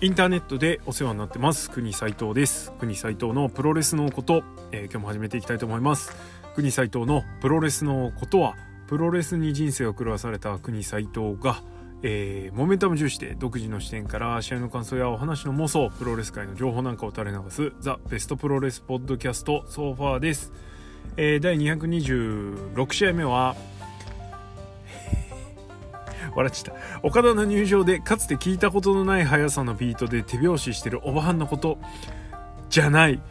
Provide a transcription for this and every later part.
インターネットでお世話になってます。国斉藤です。国斉藤のプロレスのこと、えー、今日も始めていきたいと思います。国斉藤のプロレスのことはプロレスに人生を狂わされた国斉藤がえー、モメンタム重視で独自の視点から試合の感想やお話の妄想プロレス界の情報なんかを垂れ流すザ・ベストプロレスポッドキャストソファーです、えー、第226試合目は笑っちゃった。岡田の入場でかつて聞いたことのない速さのビートで手拍子してるおばはんのことじゃない。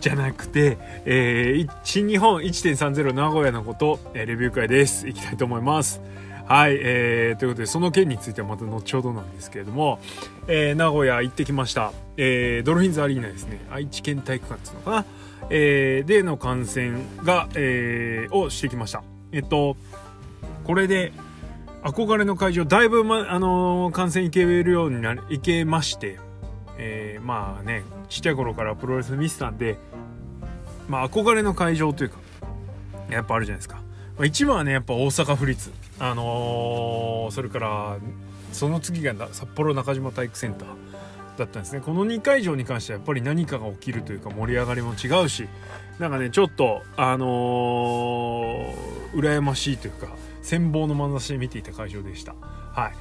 じゃなくて、えー、新日本1.30名古屋のこと、えー、レビュー会です。いきたいと思います。はい、えー、ということでその件についてはまた後ほどなんですけれども、えー、名古屋行ってきました、えー、ドルフィンズアリーナですね。愛知県体育館っていうのかな、えー、での観戦が、えー、をしてきました。えっとこれで憧れの会場だいぶ、ま、あのー、観戦行けるようにな行けまして、えー、まあねちっちゃい頃からプロレス見てたんでまあ憧れの会場というかやっぱあるじゃないですか、まあ、一番はねやっぱ大阪府立あのー、それからその次が札幌中島体育センターだったんですね。この2会場に関してはやっぱり何かが起きるというか盛り上がりも違うしなんかねちょっとあのー、羨ましいというか羨望の眼差しで見ていた会場でした。は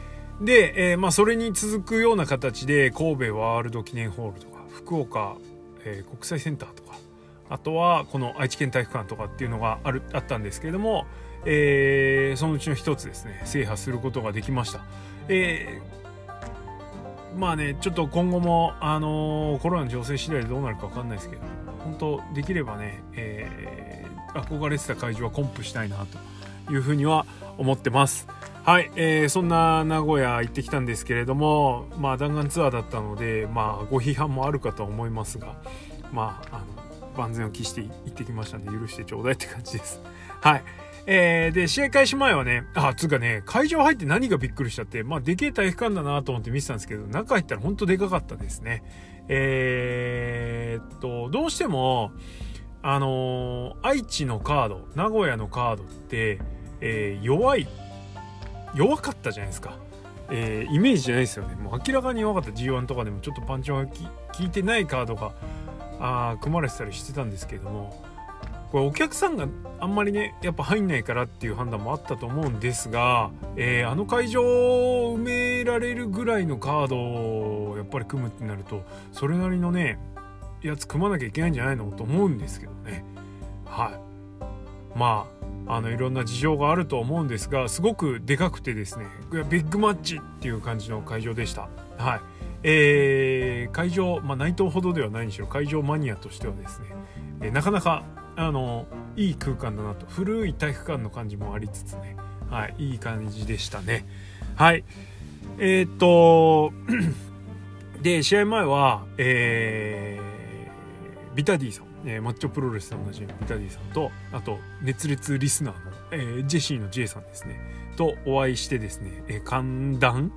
い。で、えー、まあ、それに続くような形で、神戸ワールド記念ホールとか、福岡、えー、国際センターとか、あとは、この愛知県体育館とかっていうのがある、あったんですけれども、えー、そのうちの一つですね、制覇することができました。えー、まあね、ちょっと今後も、あのー、コロナの情勢次第でどうなるか分かんないですけど、本当できればね、えー、憧れてた会場はコンプしたいなというふうには思ってます。はい、えー、そんな名古屋行ってきたんですけれども、まあ弾丸ツアーだったので、まあご批判もあるかと思いますが、まあ、あの、万全を期して行ってきましたんで許してちょうだいって感じです。はい。えー、で、試合開始前はね、あ、つうかね、会場入って何がびっくりしたって、まあ、でけえ体育館だなと思って見てたんですけど、中入ったらほんとでかかったですね。えー、っと、どうしても、あのー、愛知のカード、名古屋のカードって、えー、弱い弱かったじゃないですか、えー、イメージじゃないですよね。もう明らかに弱かった。G1 とかでもちょっとパンチが効いてないカードがあ組まれてたりしてたんですけども。これお客さんがあんまりねやっぱ入んないからっていう判断もあったと思うんですが、えー、あの会場を埋められるぐらいのカードをやっぱり組むってなるとそれなりのねやつ組まなきゃいけないんじゃないのと思うんですけどね。はい。まあのいろんな事情があると思うんですがすごくでかくてですねビッグマッチっていう感じの会場でした。はい。えー、会場、まあ、内藤ほどではないにしろ会場マニアとしてはですね、えー、なかなかあのいい空間だなと。古い体育館の感じもありつつねはいいい感じでしたね。はい。えー、っと で試合前はえー、ビタディさん。えー、マッチョプロレスと同じビタディさんとあと熱烈リスナーの、えー、ジェシーの J さんですね。とお会いしてですね、えー、歓談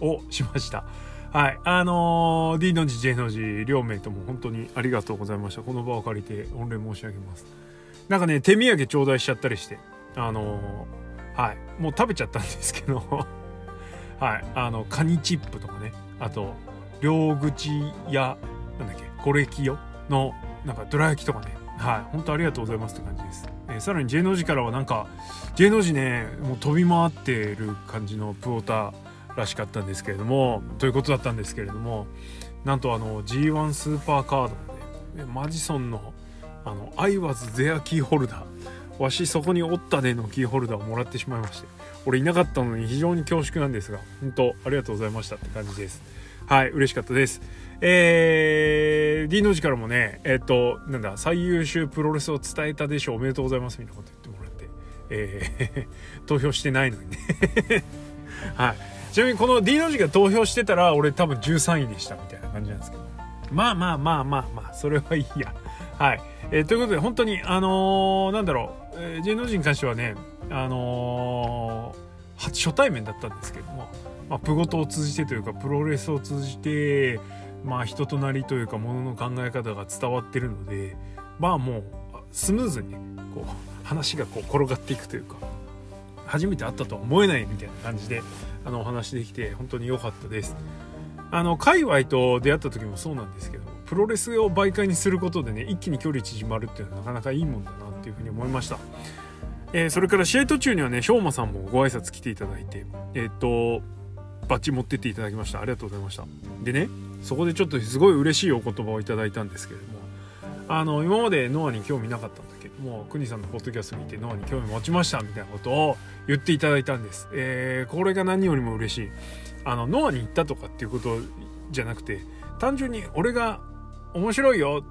をしました。はい。あのー、D の字 J の字両名とも本当にありがとうございました。この場を借りて御礼申し上げます。なんかね手土産頂戴しちゃったりしてあのー、はい。もう食べちゃったんですけど。はい。あのカニチップとかね。あと両口やなんだっけコレキヨのなんかどら焼きとかね。はい。本当ありがとうございますって感じです、えー、さらに J の字からはなんか J の字ねもう飛び回ってる感じのプオーターらしかったんですけれどもということだったんですけれどもなんとあの G1 スーパーカードのねマジソンのあの「I was there キーホルダー」わしそこにおったでのキーホルダーをもらってしまいまして俺いなかったのに非常に恐縮なんですが本当ありがとうございましたって感じです。はい嬉しかったです。えー、D の字からもね、えっ、と、なんだ、最優秀プロレスを伝えたでしょう、おめでとうございますみたいなこと言ってもらって、えー、投票してないのにね はい。ちなみにこの D の字が投票してたら、俺多分13位でしたみたいな感じなんですけど。まあまあまあまあまあ、それはいいや。はい。えー、ということで、本当に、あのー、なんだろう、えー、J の字に関してはね、あのー、初対面だったんですけども、まあ、プゴトを通じてというか、プロレスを通じて、まあ人となりというかものの考え方が伝わってるのでまあもうスムーズにこう話がこう転がっていくというか初めて会ったとは思えないみたいな感じであのお話できて本当に良かったです。あの界隈と出会った時もそうなんですけどプロレスを媒介にすることでね一気に距離縮まるっていうのはなかなかいいもんだなっていうふうに思いました、えー、それから試合途中にはねしょうまさんもご挨拶来ていただいてえっ、とバッチ持ってっていただきました。ありがとうございました。でねそこでちょっとすごい嬉しいお言葉をいただいたんですけれどもあの今までノアに興味なかったんだけども国さんのポッドキャスト見てノアに興味持ちましたみたいなことを言っていただいたんです、えー、これが何よりも嬉しい。あのノアに行ったとかっていうことじゃなくて単純に俺が面白いよ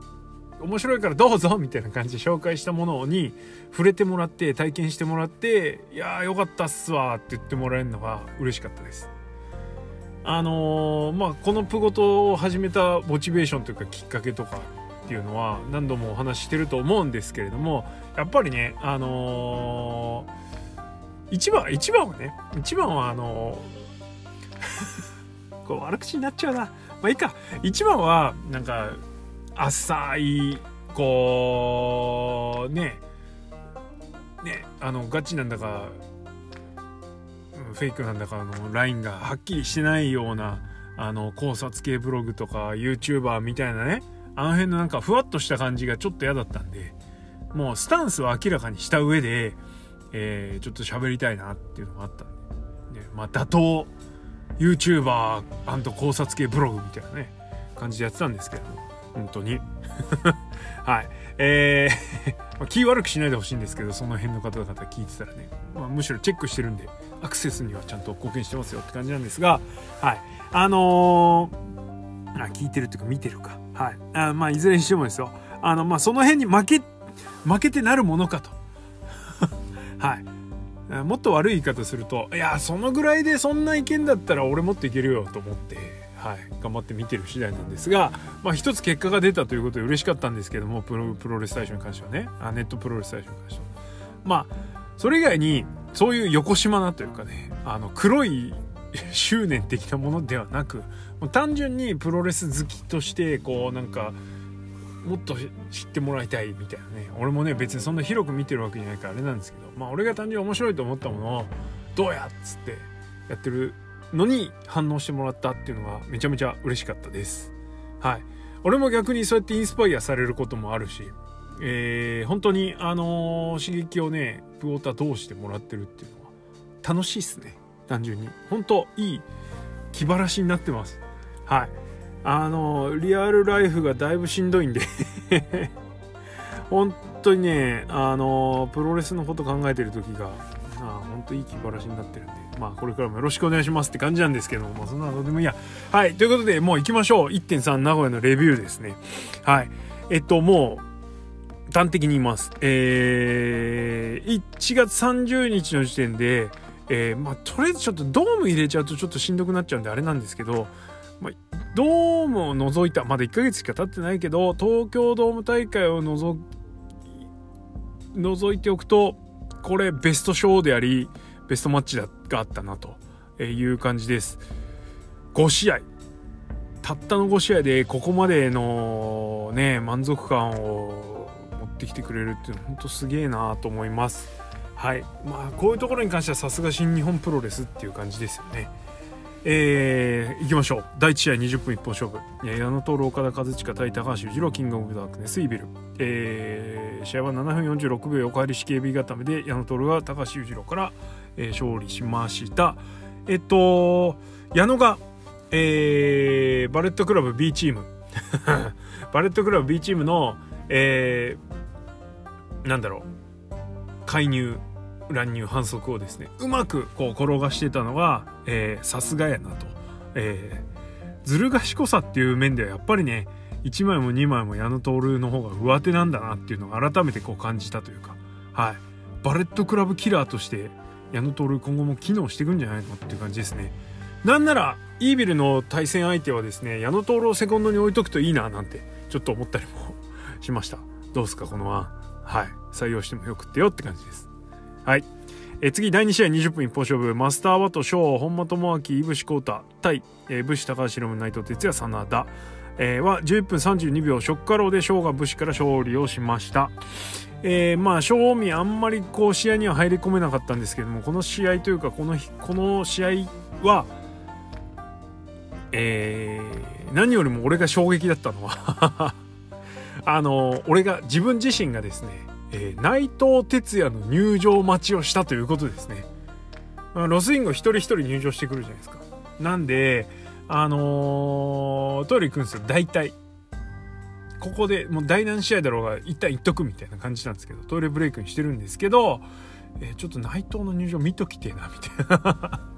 面白いからどうぞみたいな感じで紹介したものに触れてもらって体験してもらっていやーよかったっすわって言ってもらえるのが嬉しかったです。あのー、まあこのプゴトを始めたモチベーションというかきっかけとかっていうのは何度もお話ししてると思うんですけれどもやっぱりねあのー、一番一番はね一番はあのー、こう悪口になっちゃうな。まあいいか。一番はなんか浅いこうね。ねあのガチなんだかフェイクなんだかのラインがはっきりしてないようなあの考察系ブログとか YouTuber みたいなねあの辺のなんかふわっとした感じがちょっと嫌だったんでもうスタンスは明らかにした上で、えー、ちょっと喋りたいなっていうのがあったんで、ね、まあ打倒 YouTuber& 考察系ブログみたいなね感じでやってたんですけども本当に。はい。えー 気悪くしないでほしいんですけどその辺の方々聞いてたらね、まあ、むしろチェックしてるんでアクセスにはちゃんと貢献してますよって感じなんですがはい。あのー、あ聞いてるっていうか見てるか。はい。あまあいずれにしてもですよ。あのまあその辺に負け負けてなるものかと。はい。もっと悪い言い方するといやそのぐらいでそんな意見だったら俺もっといけるよと思ってはい、頑張って見てる次第なんですが、まあ、一つ結果が出たということで嬉しかったんですけどもプロプロレス大賞に関してはね。あネットプロレス大賞に関しては。まあそれ以外にそういう横島なというかねあの黒い 執念的なものではなくもう単純にプロレス好きとしてこうなんかもっと知ってもらいたいみたいなね俺もね別にそんな広く見てるわけじゃないからあれなんですけどまあ俺が単純に面白いと思ったものをどうやっつってやってるのに反応してもらったっていうのがめちゃめちゃ嬉しかったです。はい。俺も逆にそうやってインスパイアされることもあるし、えー、本当にあのー、刺激をね、プオーター通してもらってるっていうのは楽しいっすね。単純に。本当いい気晴らしになってます。はい。あの、リアルライフがだいぶしんどいんで 本当にね、あのプロレスのこと考えてる時が、あ本当いい気晴らしになってるんで。まあこれからもよろしくお願いしますって感じなんですけども、まあそんなのでもいいや。はい。ということで、もう行きましょう。1.3名古屋のレビューですね。はい。えっと、もう、端的に言います。えー、1月30日の時点で、えー、まあとりあえずちょっとドーム入れちゃうとちょっとしんどくなっちゃうんであれなんですけど、まあ、ドームを除いた、まだ1ヶ月しか経ってないけど、東京ドーム大会を除除いておくと、これベストショーであり、ベストマッチだがあったなという感じです。5試合。たったの5試合でここまでのね、満足感をってきてくれるっていうのは本当すげえなと思います。はい。まあ、こういうところに関してはさすが新日本プロレスっていう感じですよね。えー、いきましょう。第1試合20分一本勝負。矢野徹岡田和親対高橋裕次郎キングオブダークネスイビル。えー、試合は7分46秒横入り式 AB 固めで矢野徹が高橋裕次郎からえー、勝利しました。えっと、矢野が、えー、バレットクラブ B チーム バレットクラブ B チームの、えー、なんだろう、介入、乱入、反則をですね、うまくこう転がしてたのが、えさすがやなと。えー、ずる賢さっていう面ではやっぱりね、1枚も2枚も矢野徹の方が上手なんだなっていうのを改めてこう感じたというか、はい。バレットクラブキラーとして矢野徹今後も機能していくんじゃないのっていう感じですね。なんならイービルの対戦相手はですね矢野徹をセコンドに置いとくといいななんてちょっと思ったりも しました。どうですかこの案はい。採用してもよくってよって感じです。はい。え次第2試合20分一本勝負。マスターワト翔本間智明井伏浩太対、えー、武士高橋宏内藤哲也真田、えー、は11分32秒ショッカローで翔が武士から勝利をしました。えー、まあ正味あんまりこう試合には入り込めなかったんですけどもこの試合というかこの日この試合はえー、何よりも俺が衝撃だったのはあの俺が自分自身がですね、えー、内藤哲也の入場待ちをしたということですね。ロスインゴ一人一人入場してくるじゃないですか。なんであのー、トイレ行くんですよ。大体。ここでもう第何試合だろうが一旦行っとくみたいな感じなんですけどトイレブレイクにしてるんですけど、えー、ちょっと内藤の入場見ときてえなみたいな。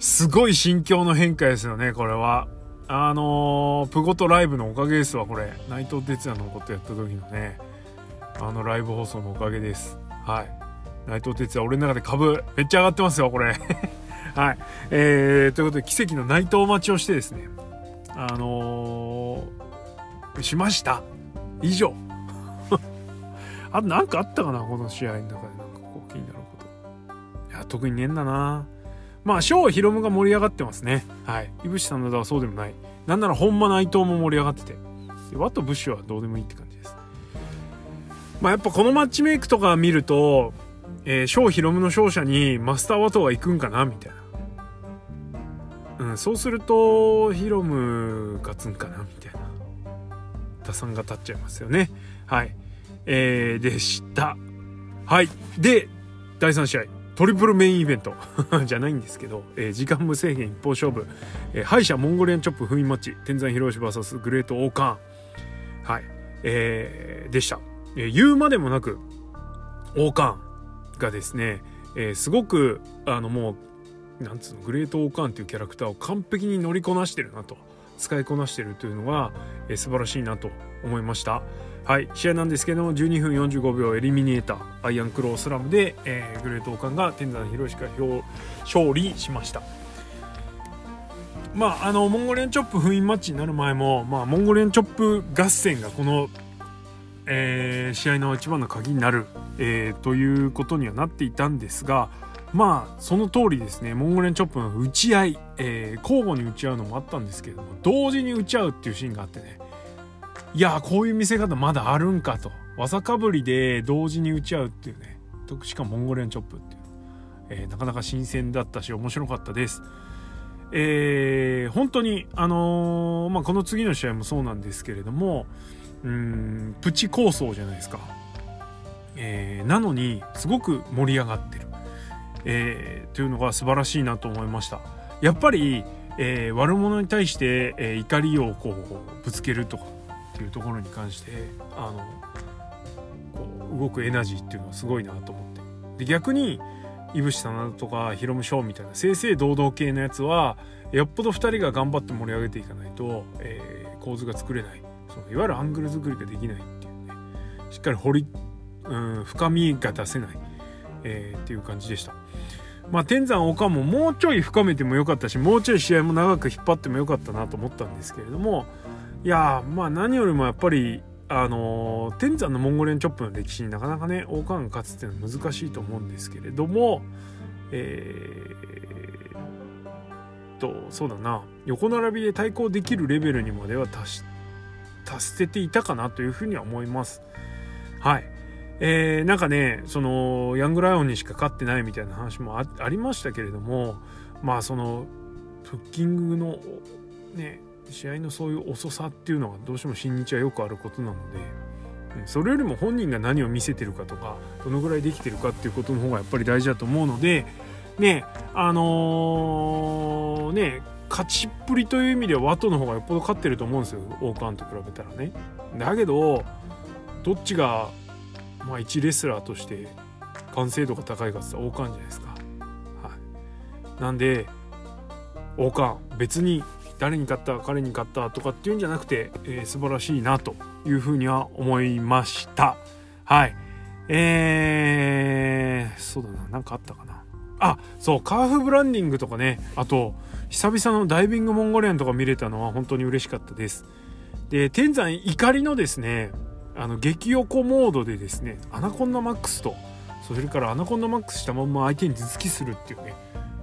すごい心境の変化ですよねこれは。あのー、プゴトライブのおかげですわこれ。内藤哲也のことやった時のね。あのライブ放送のおかげです。はい。内藤哲也俺の中で株めっちゃ上がってますよこれ。はい。えー、ということで奇跡の内藤待ちをしてですね。あのー、しました。以上。あと何かあったかなこの試合の中で。なんかこう気になること。いや特にねえんだな。まあ、翔ヒロムが盛り上がってますね。はい。いぶしさんのだはそうでもない。なんなら本間内藤も盛り上がってて。ワトブッシュはどうでもいいって感じです。まあ、やっぱこのマッチメイクとか見ると、えー、翔ヒロムの勝者にマスターワトが行くんかな？みたいな。うん、そうすると、ヒロム勝つんかな？みたいな。打算が立っちゃいますよね。はい。えー、でした。はい。で、第3試合。トリプルメインイベント。じゃないんですけど、えー、時間無制限一方勝負、えー、敗者モンゴリアンチョップ封印マッチ天山広志 VS グレートオーカーン。はい、えー、でした、えー、言うまでもなくオーカーンがですね、えー、すごくあのもうなんつうのグレートオーカーンというキャラクターを完璧に乗りこなしてるなと使いこなしてるというのが、えー、素晴らしいなと思いました。はい。試合なんですけども12分45秒エリミネーターアイアンクロースラムで、えー、グレートオカンが天山広しか勝利しました。まああのモンゴリアンチョップ封印マッチになる前も、まあ、モンゴリアンチョップ合戦がこの、えー、試合の一番の鍵になる、えー、ということにはなっていたんですがまあその通りですねモンゴリアンチョップの打ち合い、えー、交互に打ち合うのもあったんですけれども同時に打ち合うっていうシーンがあってねいやこういう見せ方まだあるんかと。技かぶりで同時に打ち合うっていうね。しかもモンゴリアンチョップっていう、えー、なかなか新鮮だったし面白かったです。えー、本当にあのー、まあ、この次の試合もそうなんですけれどもうんプチ構想じゃないですか、えー、なのにすごく盛り上がってる、え、というのが素晴らしいなと思いました。やっぱり、え、悪者に対して、え、怒りをこうぶつけるとか。っていうところに関してあのこう動くエナジーっていうのはすごいなと思って。で逆にいぶしさんとかヒロムショーみたいな正々堂々系のやつはよっぽど2人が頑張って盛り上げていかないと、えー、構図が作れない。そのいわゆるアングル作りができないっていうね。しっかり掘り、うん、深みが出せない、えー、っていう感じでした。まあ、天山岡ももうちょい深めてもよかったしもうちょい試合も長く引っ張ってもよかったなと思ったんですけれどもいやまあ何よりもやっぱりあの、天山のモンゴリアンチョップの歴史になかなかね王冠が勝つっていうのは難しいと思うんですけれどもえー、とそうだな。横並びで対抗できるレベルにまでは達し達せていたかなというふうには思います。はい。えー、なんかねそのヤングライオンにしか勝ってないみたいな話もありましたけれどもまあそのフッキングのね試合のそういう遅さっていうのはどうしても新日はよくあることなのでそれよりも本人が何を見せてるかとかどのぐらいできてるかっていうことの方がやっぱり大事だと思うのでねあのー、ね勝ちっぷりという意味ではワトの方がよっぽど勝ってると思うんですよ王冠と比べたらね。だけどどっちがまあ一レスラーとして完成度が高いかって言ったら王冠じゃないですか。はい。なんで王冠別に誰に勝った彼に勝ったとかっていうんじゃなくて、えー、素晴らしいなというふうには思いました。はい。えー、そうだな。何かあったかな。あそうカーフブランディングとかね。あと久々のダイビングモンゴリアンとか見れたのは本当に嬉しかったです。で天山怒りのですねあの激おこモードでですねアナコンダマックスとそれからアナコンダマックスしたまんま相手に頭突きするっていうね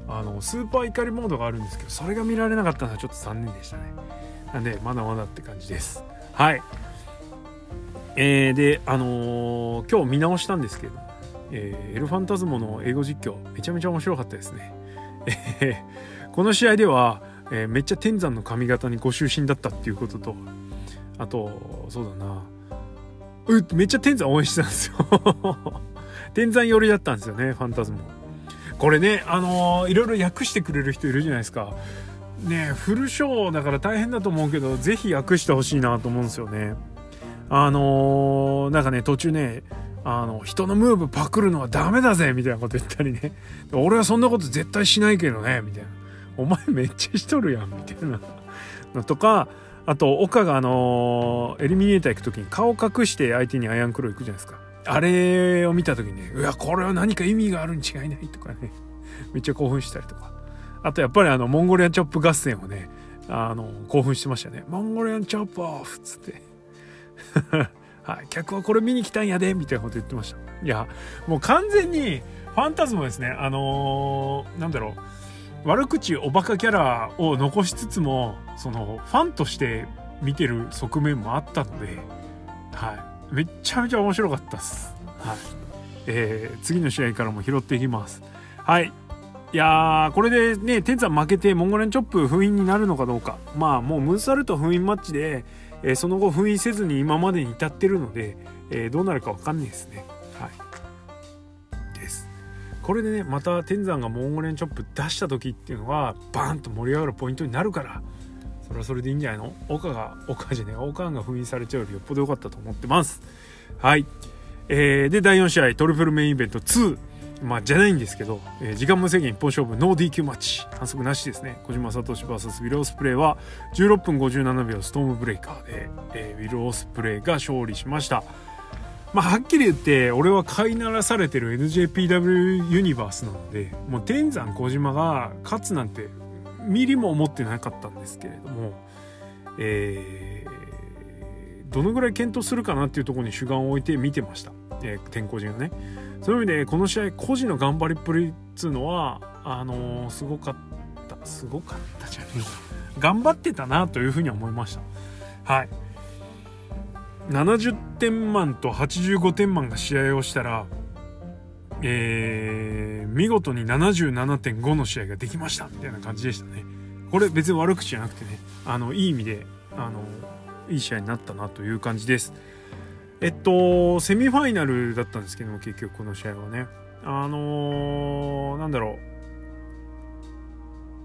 あのスーパー怒りモードがあるんですけどそれが見られなかったのはちょっと残念でしたね。なんでまだまだって感じです。はい。えー、であのー、今日見直したんですけど、えー、エルファンタズモの英語実況めちゃめちゃ面白かったですね、え この試合ではえー、めっちゃ天山の髪型にご就寝だったっていうこととあとそうだな。うめっちゃ天山応援してたんですよ。天山寄りだったんですよねファンタズモ。これねあのー、いろいろ訳してくれる人いるじゃないですか。ねフルショーだから大変だと思うけど是非訳してほしいなと思うんですよね。あのー、なんかね途中ねあの人のムーブパクるのはダメだぜみたいなこと言ったりね。俺はそんなこと絶対しないけどねみたいな。お前めっちゃしとるやんみたいな。のとかあと岡があのエリミネーター行く時に顔隠して相手にアイアンクロー行くじゃないですか。あれを見た時にねうわこれは何か意味があるに違いないとかね めっちゃ興奮したりとか。あとやっぱりあのモンゴリアンチョップ合戦をねあの興奮してましたね。モンゴリアンチョップオフっつって。はい、客はこれ見に来たんやでみたいなこと言ってました。いやもう完全にファンタズムですねあのー、なんだろう悪口おバカキャラを残しつつもそのファンとして見てる側面もあったので、はい、めっちゃめちゃ面白かったっす、はいえー、次の試合からも拾っていきますはいいやーこれでね天山負けてモンゴレンチョップ封印になるのかどうかまあもうムーサルト封印マッチでえー、その後封印せずに今までに至ってるので、えー、どうなるか分かんないですね。はい。です。これでねまた天山がモンゴレンチョップ出した時っていうのはバーンと盛り上がるポイントになるからそれはそれでいいんじゃないの？岡が岡じゃねえ岡が封印されちゃうよりよっぽど良かったと思ってます。はい。えー、で第4試合トリプルメインイベント2。まあ、じゃないんですけど、えー、時間無制限一本勝負ノー DQ マッチ反則なしですね小島聡 VS ウィル・オスプレイは16分57秒ストームブレイカーで、えー、ウィル・オスプレイが勝利しましたまあ、はっきり言って俺は飼いならされてる NJPW ユニバースなのでもう天山小島が勝つなんてミリも思ってなかったんですけれども、えー、どのぐらい検討するかなっていうところに主眼を置いて見てました、えー、天候人がね。そういう意味でこの試合個人の頑張りっぷりっつうのはあのー、すごかったすごかったじゃねえ頑張ってたなというふうに思いました。はい。70点満と85点満が試合をしたらえー、見事に77.5の試合ができましたみたいな感じでしたねこれ別に悪口じゃなくてねあのいい意味であのいい試合になったなという感じですえっと、セミファイナルだったんですけども、結局この試合はね。あのー、なんだろ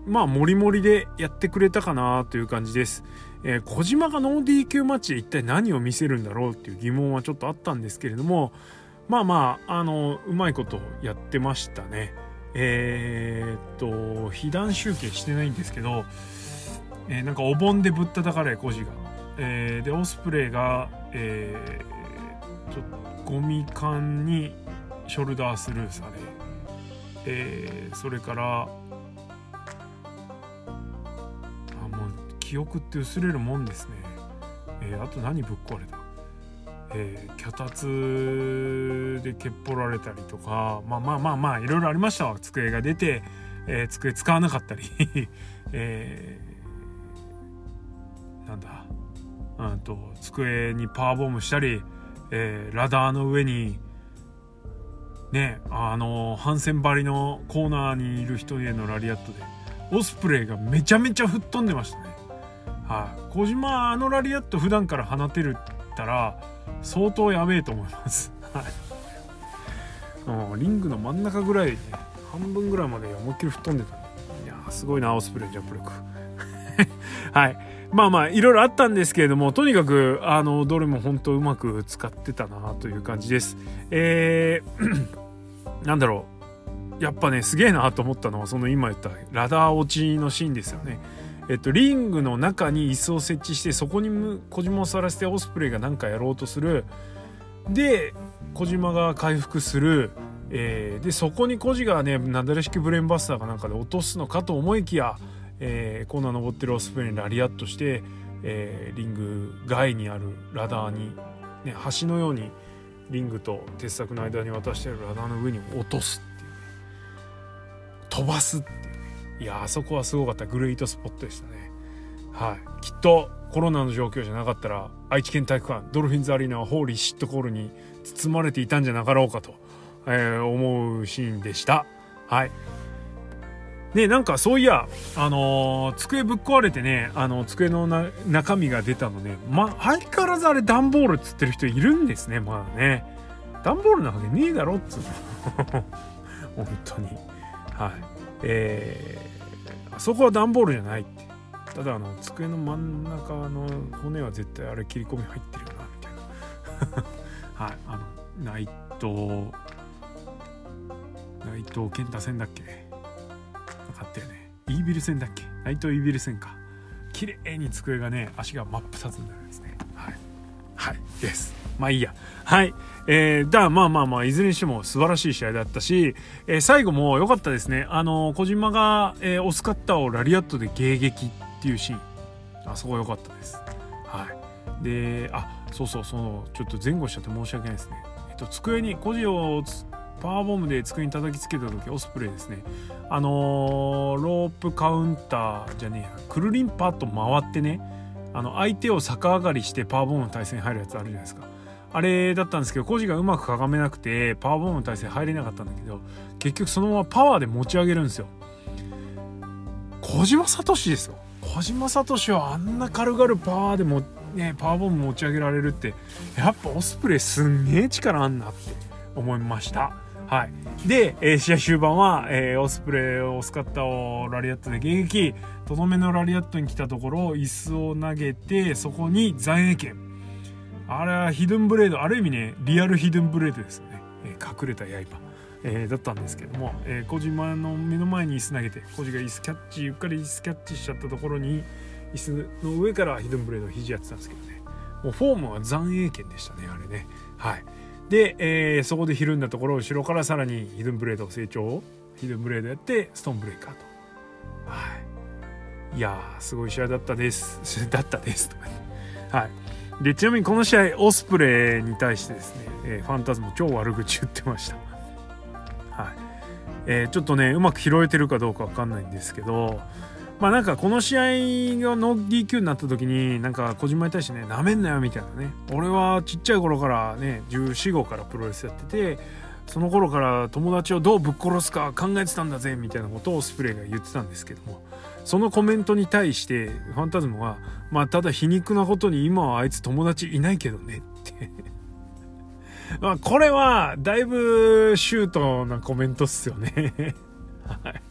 う。まあ、もりもりでやってくれたかなという感じです。えー、小島がノー DQ マッチで一体何を見せるんだろうっていう疑問はちょっとあったんですけれども、まあまあ、あの、うまいことやってましたね。えー、っと、被弾集計してないんですけど、えー、なんかお盆でぶったたかれ、コジが。えー、で、オスプレイが、えー、ちょっとゴミ缶にショルダースルーされ、えー、それからあもう記憶って薄れるもんですね、えー、あと何ぶっ壊れた？えー、脚立で蹴っぽられたりとかまあまあまあまあいろいろありましたわ。机が出て、えー、机使わなかったり。えー、なんだ？うんと机にパワーボムしたりえー、ラダーの上にねあのハンセン張りのコーナーにいる人へのラリアットでオスプレイがめちゃめちゃ吹っ飛んでましたね。はい。小島あのラリアット普段から放てるったら相当やべえと思います。はい。リングの真ん中ぐらい、ね、半分ぐらいまで思いっきり吹っ飛んでた。いやすごいなオスプレイジャンプ力。はい。まあまあいろいろあったんですけれどもとにかくあのどれも本当うまく使ってたなという感じです。えー、なんだろう。やっぱねすげえなと思ったのはその今言ったラダー落ちのシーンですよね。えっと、リングの中に椅子を設置してそこに小島をさらしてオスプレイが何かやろうとする。で小島が回復する、えー、でそこに小島がねなだれ式ブレーンバスターかなんかで落とすのかと思いきやえー、コーナー登ってるオスプレイにラリアットして、えー、リング外にあるラダーに、ね、橋のようにリングと鉄柵の間に渡してあるラダーの上に落とすっていうね。飛ばすっていう。いやあそこはすごかった。グレートスポットでしたね。はい。きっとコロナの状況じゃなかったら愛知県体育館ドルフィンズアリーナはホーリーシットコールに包まれていたんじゃなかろうかと、えー、思うシーンでした。はい。ねなんかそういやあのー机ぶっ壊れてねあの机の中身が出たのね。ま相変わらずあれ段ボールっつってる人いるんですねまだね。段ボールなわけねえだろっつうの。本当に。はい。え、そこは段ボールじゃない。ってただあの机の真ん中の骨は絶対あれ切り込み入ってるよなみたいな。はいあの内藤内藤健太戦だっけ？かったよね。イービル戦だっけ？内藤イービル戦か。綺麗に机がね足が真っ二つになるんですね。はい。はいです。まあいいや。はい。えー、だまあまあまあいずれにしても素晴らしい試合だったし、えー、最後も良かったですね。あの小島が、えー、オスカッターをラリアットで迎撃っていうシーン。あそこ良かったです。はい。であそうそうそのちょっと前後しちゃって申し訳ないですね。えっと机に孤児をパワーボムで机に叩きつけた時オスプレイですね。あのー、ロープカウンターじゃねえや。くるりんパッと回ってね。あの相手を逆上がりしてパワーボムの対戦に入るやつあるじゃないですか。あれだったんですけどコジがうまくかがめなくてパワーボムの体勢入れなかったんだけど結局そのままパワーで持ち上げるんですよ。小島聡ですよ。小島聡はあんな軽々パワーでもねパワーボム持ち上げられるってやっぱオスプレイすんげえ力あんなって思いました。はい、で、えー、試合終盤は、えー、オスプレイオスカッターをラリアットで迎撃とどめのラリアットに来たところ椅子を投げてそこに残影剣あれはヒドゥンブレードある意味ねリアルヒドゥンブレードですね、えー、隠れた刃、えー、だったんですけども、えー、小島の目の前に椅子投げて小島が椅子キャッチうっかり椅子キャッチしちゃったところに椅子の上からヒドゥンブレード肘やってたんですけどね。もうフォームは残影剣でしたねあれね。はい。で、えー、そこでひるんだところ後ろからさらにヒドゥンブレード成長ヒドゥンブレードやってストーンブレーカーと。はい。いやすごい試合だったです。だったですとかね。はい。でちなみにこの試合オスプレイに対してですね、えー、ファンタズム超悪口言ってました。はい。えー、ちょっとねうまく拾えてるかどうか分かんないんですけどまあなんかこの試合がノー DQ になった時になんか小島に対してねなめんなよみたいなね。俺はちっちゃい頃からね1415からプロレスやっててその頃から友達をどうぶっ殺すか考えてたんだぜみたいなことをスプレーが言ってたんですけどもそのコメントに対してファンタズムはまあただ皮肉なことに今はあいつ友達いないけどねって。まあこれはだいぶシュートなコメントっすよね。はい。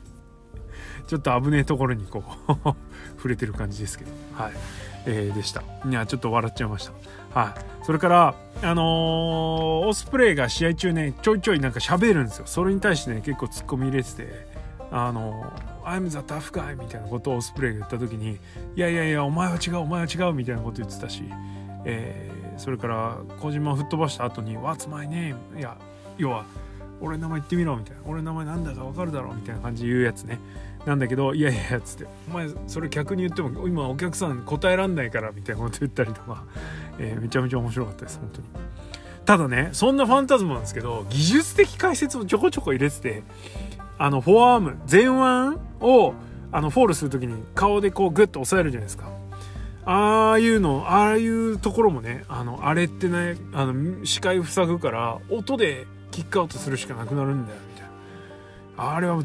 ちょっと危ねえところにこう 触れてる感じですけど。はい。えー、でした。いやちょっと笑っちゃいました。はい。それからあのー、オスプレイが試合中ねちょいちょいなんか喋るんですよ。それに対してね結構ツッコミ入れててあのー I'm the tough guy みたいなことをオスプレイが言った時にいやいやいやお前は違うお前は違うみたいなこと言ってたし、えー、それから小島を吹っ飛ばした後に What's my name? いや要は俺の名前言ってみろみたいな俺の名前なんだか分かるだろみたいな感じで言うやつね。なんだけどいやいやっつって。お前それ逆に言っても今お客さん答えらんないからみたいなこと言ったりとか、えー、めちゃめちゃ面白かったです本当に。ただねそんなファンタズムなんですけど技術的解説をちょこちょこ入れててあのフォアアーム前腕をあのフォールする時に顔でこうグッと押さえるじゃないですか。ああいうのああいうところもねあのあれってねあの視界塞ぐから音でキックアウトするしかなくなるんだよみたいな。あれは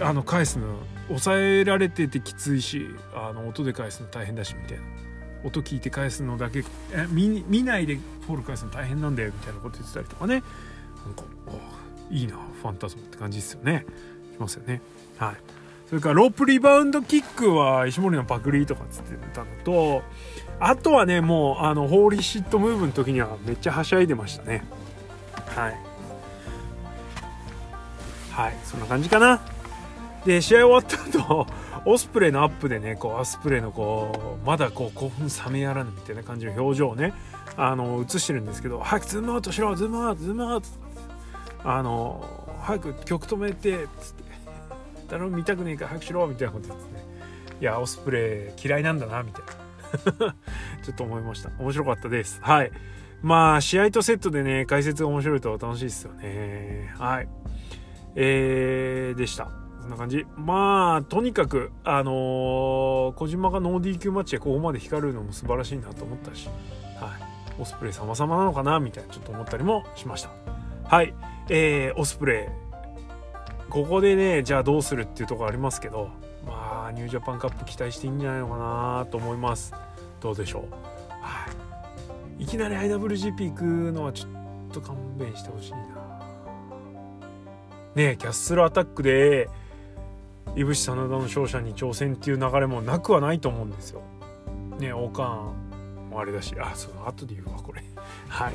あの返すの抑えられててきついしあの音で返すの大変だしみたいな。音聞いて返すのだけ。え見見ないでフォール返すの大変なんだよみたいなこと言ってたりとかね。なんかいいなファンタズムって感じですよね。しますよね。はい。それからロープリバウンドキックは石森のパクリとか言ってたのとあとはねもうあのホーリーシットムーブの時にはめっちゃはしゃいでましたね。はい。はい。そんな感じかな。で試合終わった後 オスプレイのアップでねこうオスプレイのこうまだこう興奮冷めやらぬみたいな感じの表情をねあの映してるんですけど早くズームアウトしろズームアウトズームアウト。あの早く曲止めてっつって。誰も見たくねえから早くしろみたいなこと言ってねいやオスプレイ嫌いなんだなみたいな。ちょっと思いました。面白かったです。はい。まあ試合とセットでね解説が面白いと楽しいですよね。はい。えー、でした。そんな感じ。まあとにかくあのー、小島がノー DQ マッチでここまで光るのも素晴らしいなと思ったしはい。オスプレイ様々なのかなみたいなちょっと思ったりもしました。はい。えー、オスプレイ。ここでねじゃあどうするっていうとこありますけどまあニュージャパンカップ期待していいんじゃないのかなと思います。どうでしょう、はい、いきなり IWGP 行くのはちょっと勘弁してほしいな。ねキャッスルアタックでいぶし真田の勝者に挑戦っていう流れもなくはないと思うんですよ。ね王冠もあれだし。あそう後で言うわこれ。はい。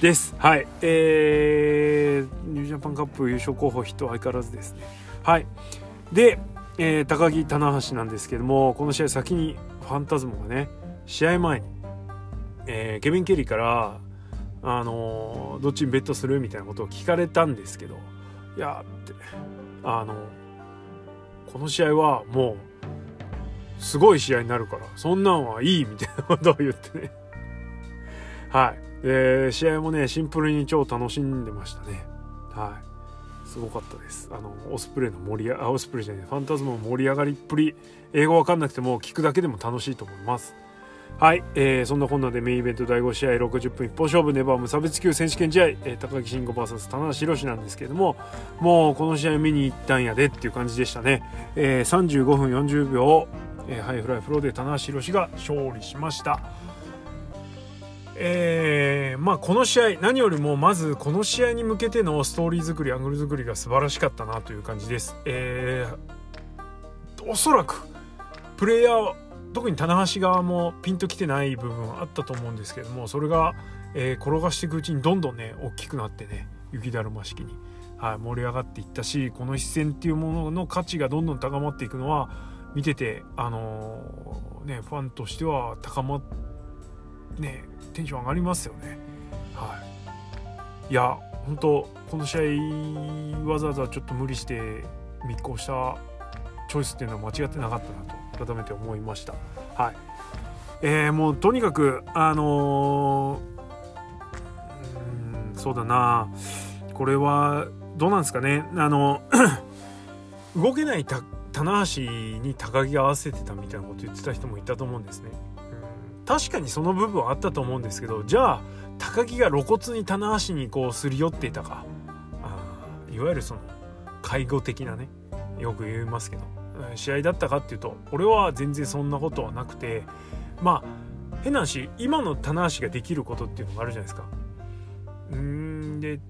です。はい。えー、ニュージャパンカップ優勝候補人相変わらずですね。はい。で、えー、高木棚橋なんですけどもこの試合先にファンタズモがね試合前に、えー、ケビン・ケリーからあの、どっちにベットする？みたいなことを聞かれたんですけどいやってあのこの試合はもうすごい試合になるからそんなんはいいみたいなことを言ってね。はい。で試合もねシンプルに超楽しんでましたね。はい。すごかったです。あのオスプレイの盛りあオスプレイじゃないファンタズムの盛り上がりっぷり英語わかんなくても聞くだけでも楽しいと思います。はい、えー、そんなこんなでメインイベント第5試合60分一本勝負ネバー無差別級選手権試合、えー、高木慎吾 VS 棚橋宏なんですけれどももうこの試合見に行ったんやでっていう感じでしたね、えー、35分40秒、えー、ハイフライフローで棚橋弘至が勝利しましたえー、まあこの試合何よりもまずこの試合に向けてのストーリー作りアングル作りが素晴らしかったなという感じです。えー、おそらくプレイヤー特に棚橋側もピンときてない部分あったと思うんですけどもそれが、えー、転がしていくうちにどんどんね大きくなってね雪だるま式に、はい、盛り上がっていったしこの一戦っていうものの価値がどんどん高まっていくのは見ててあのー、ねファンとしては高まねテンション上がりますよね。はい。いや本当この試合わざわざちょっと無理して密航したチョイスっていうのは間違ってなかったなと。改めて思いました。はい。えー、もうとにかくあのー、うんそうだな。これはどうなんですかね。あの 動けない棚橋に高木が合わせてたみたいなこと言ってた人もいたと思うんですね、うん、確かにその部分はあったと思うんですけどじゃあ高木が露骨に棚橋にこうすり寄っていたか。あいわゆるその介護的なね。よく言いますけど。試合だったかっていうと俺は全然そんなことはなくてまあ変な話今の棚橋ができることっていうのがあるじゃないですか。うんで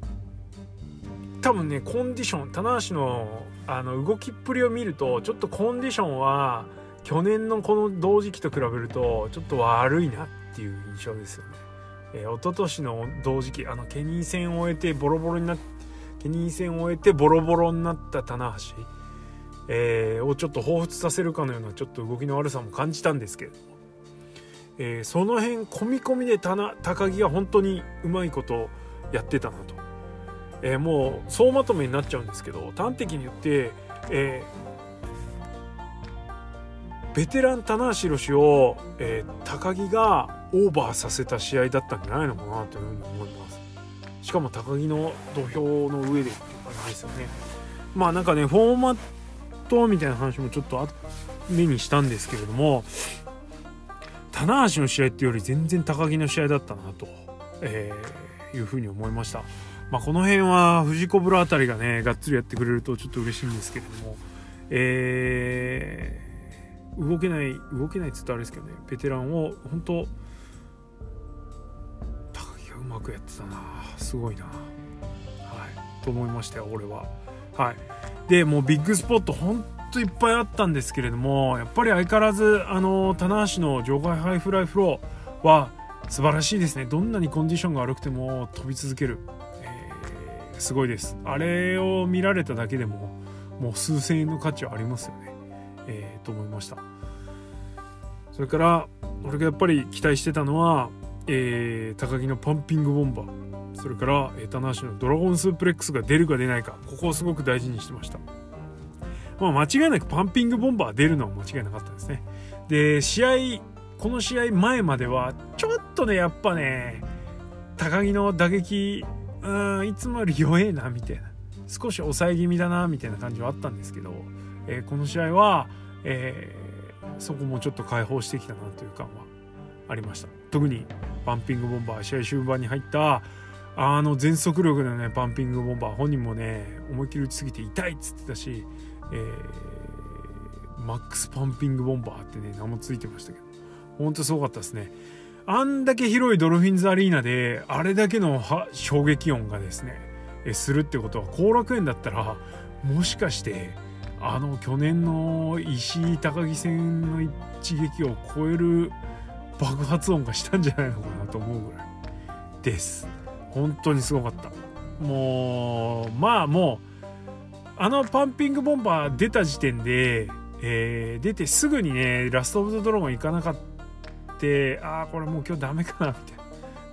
多分ねコンディション棚橋のあの動きっぷりを見るとちょっとコンディションは去年のこの同時期と比べるとちょっと悪いなっていう印象ですよね。えー、一昨年の同時期あのケニー戦を終えてボロボロになってケニー戦を終えてボロボロになった棚橋えー、をちょっと彷彿させるかのようなちょっと動きの悪さも感じたんですけれど。も、えー、その辺込み込みで高木が本当にうまいことやってたなと、えー、もう総まとめになっちゃうんですけど端的に言って、えー、ベテラン棚橋宏を、えー、高木がオーバーさせた試合だったんじゃないのかなというふうに思います。しかも高木の土俵の上でっていう感じですよね。まあなんかねフォーマッとみたいな話もちょっと目にしたんですけれども棚橋の試合っていうより全然高木の試合だったなと、えー、いうふうに思いました。まあ、この辺は藤子ブラあたりがねがっつりやってくれるとちょっと嬉しいんですけれども、えー、動けない動けないっつったらあれですけどねベテランを本当高木がうまくやってたな。すごいな。はい。と思いましたよ俺は。はい。でもうビッグスポットほんといっぱいあったんですけれどもやっぱり相変わらずあの棚橋の場外ハイフライフローは素晴らしいですね。どんなにコンディションが悪くても飛び続ける、えー、すごいです。あれを見られただけでももう数千円の価値はありますよね、えー、と思いました。それから俺がやっぱり期待してたのは、えー、高木のパンピングボンバー。それから、えー、棚橋のドラゴンスープレックスが出るか出ないか。ここをすごく大事にしてました。まあ間違いなくパンピングボンバー出るのは間違いなかったですね。で試合この試合前まではちょっとねやっぱね高木の打撃うんいつもより弱えなみたいな。少し抑え気味だなみたいな感じはあったんですけど、えー、この試合は、えー、そこもちょっと解放してきたなという感はありました。特にパンピングボンバー試合終盤に入ったあの全速力のねパンピングボンバー本人もね思いっきり打ちすぎて痛いっつってたし、えー、マックスパンピングボンバーってね名も付いてましたけど。ほんとすごかったですね。あんだけ広いドルフィンズアリーナであれだけの衝撃音がですねするってことは後楽園だったらもしかしてあの去年の石井高木戦の一撃を超える爆発音がしたんじゃないのかなと思うぐらいです。本当にすごかった。もうまあもうあのパンピングボンバー出た時点で、えー、出てすぐにねラスト・オブ・ザ・ドラゴン行かなかったああこれもう今日ダメかなみたいな。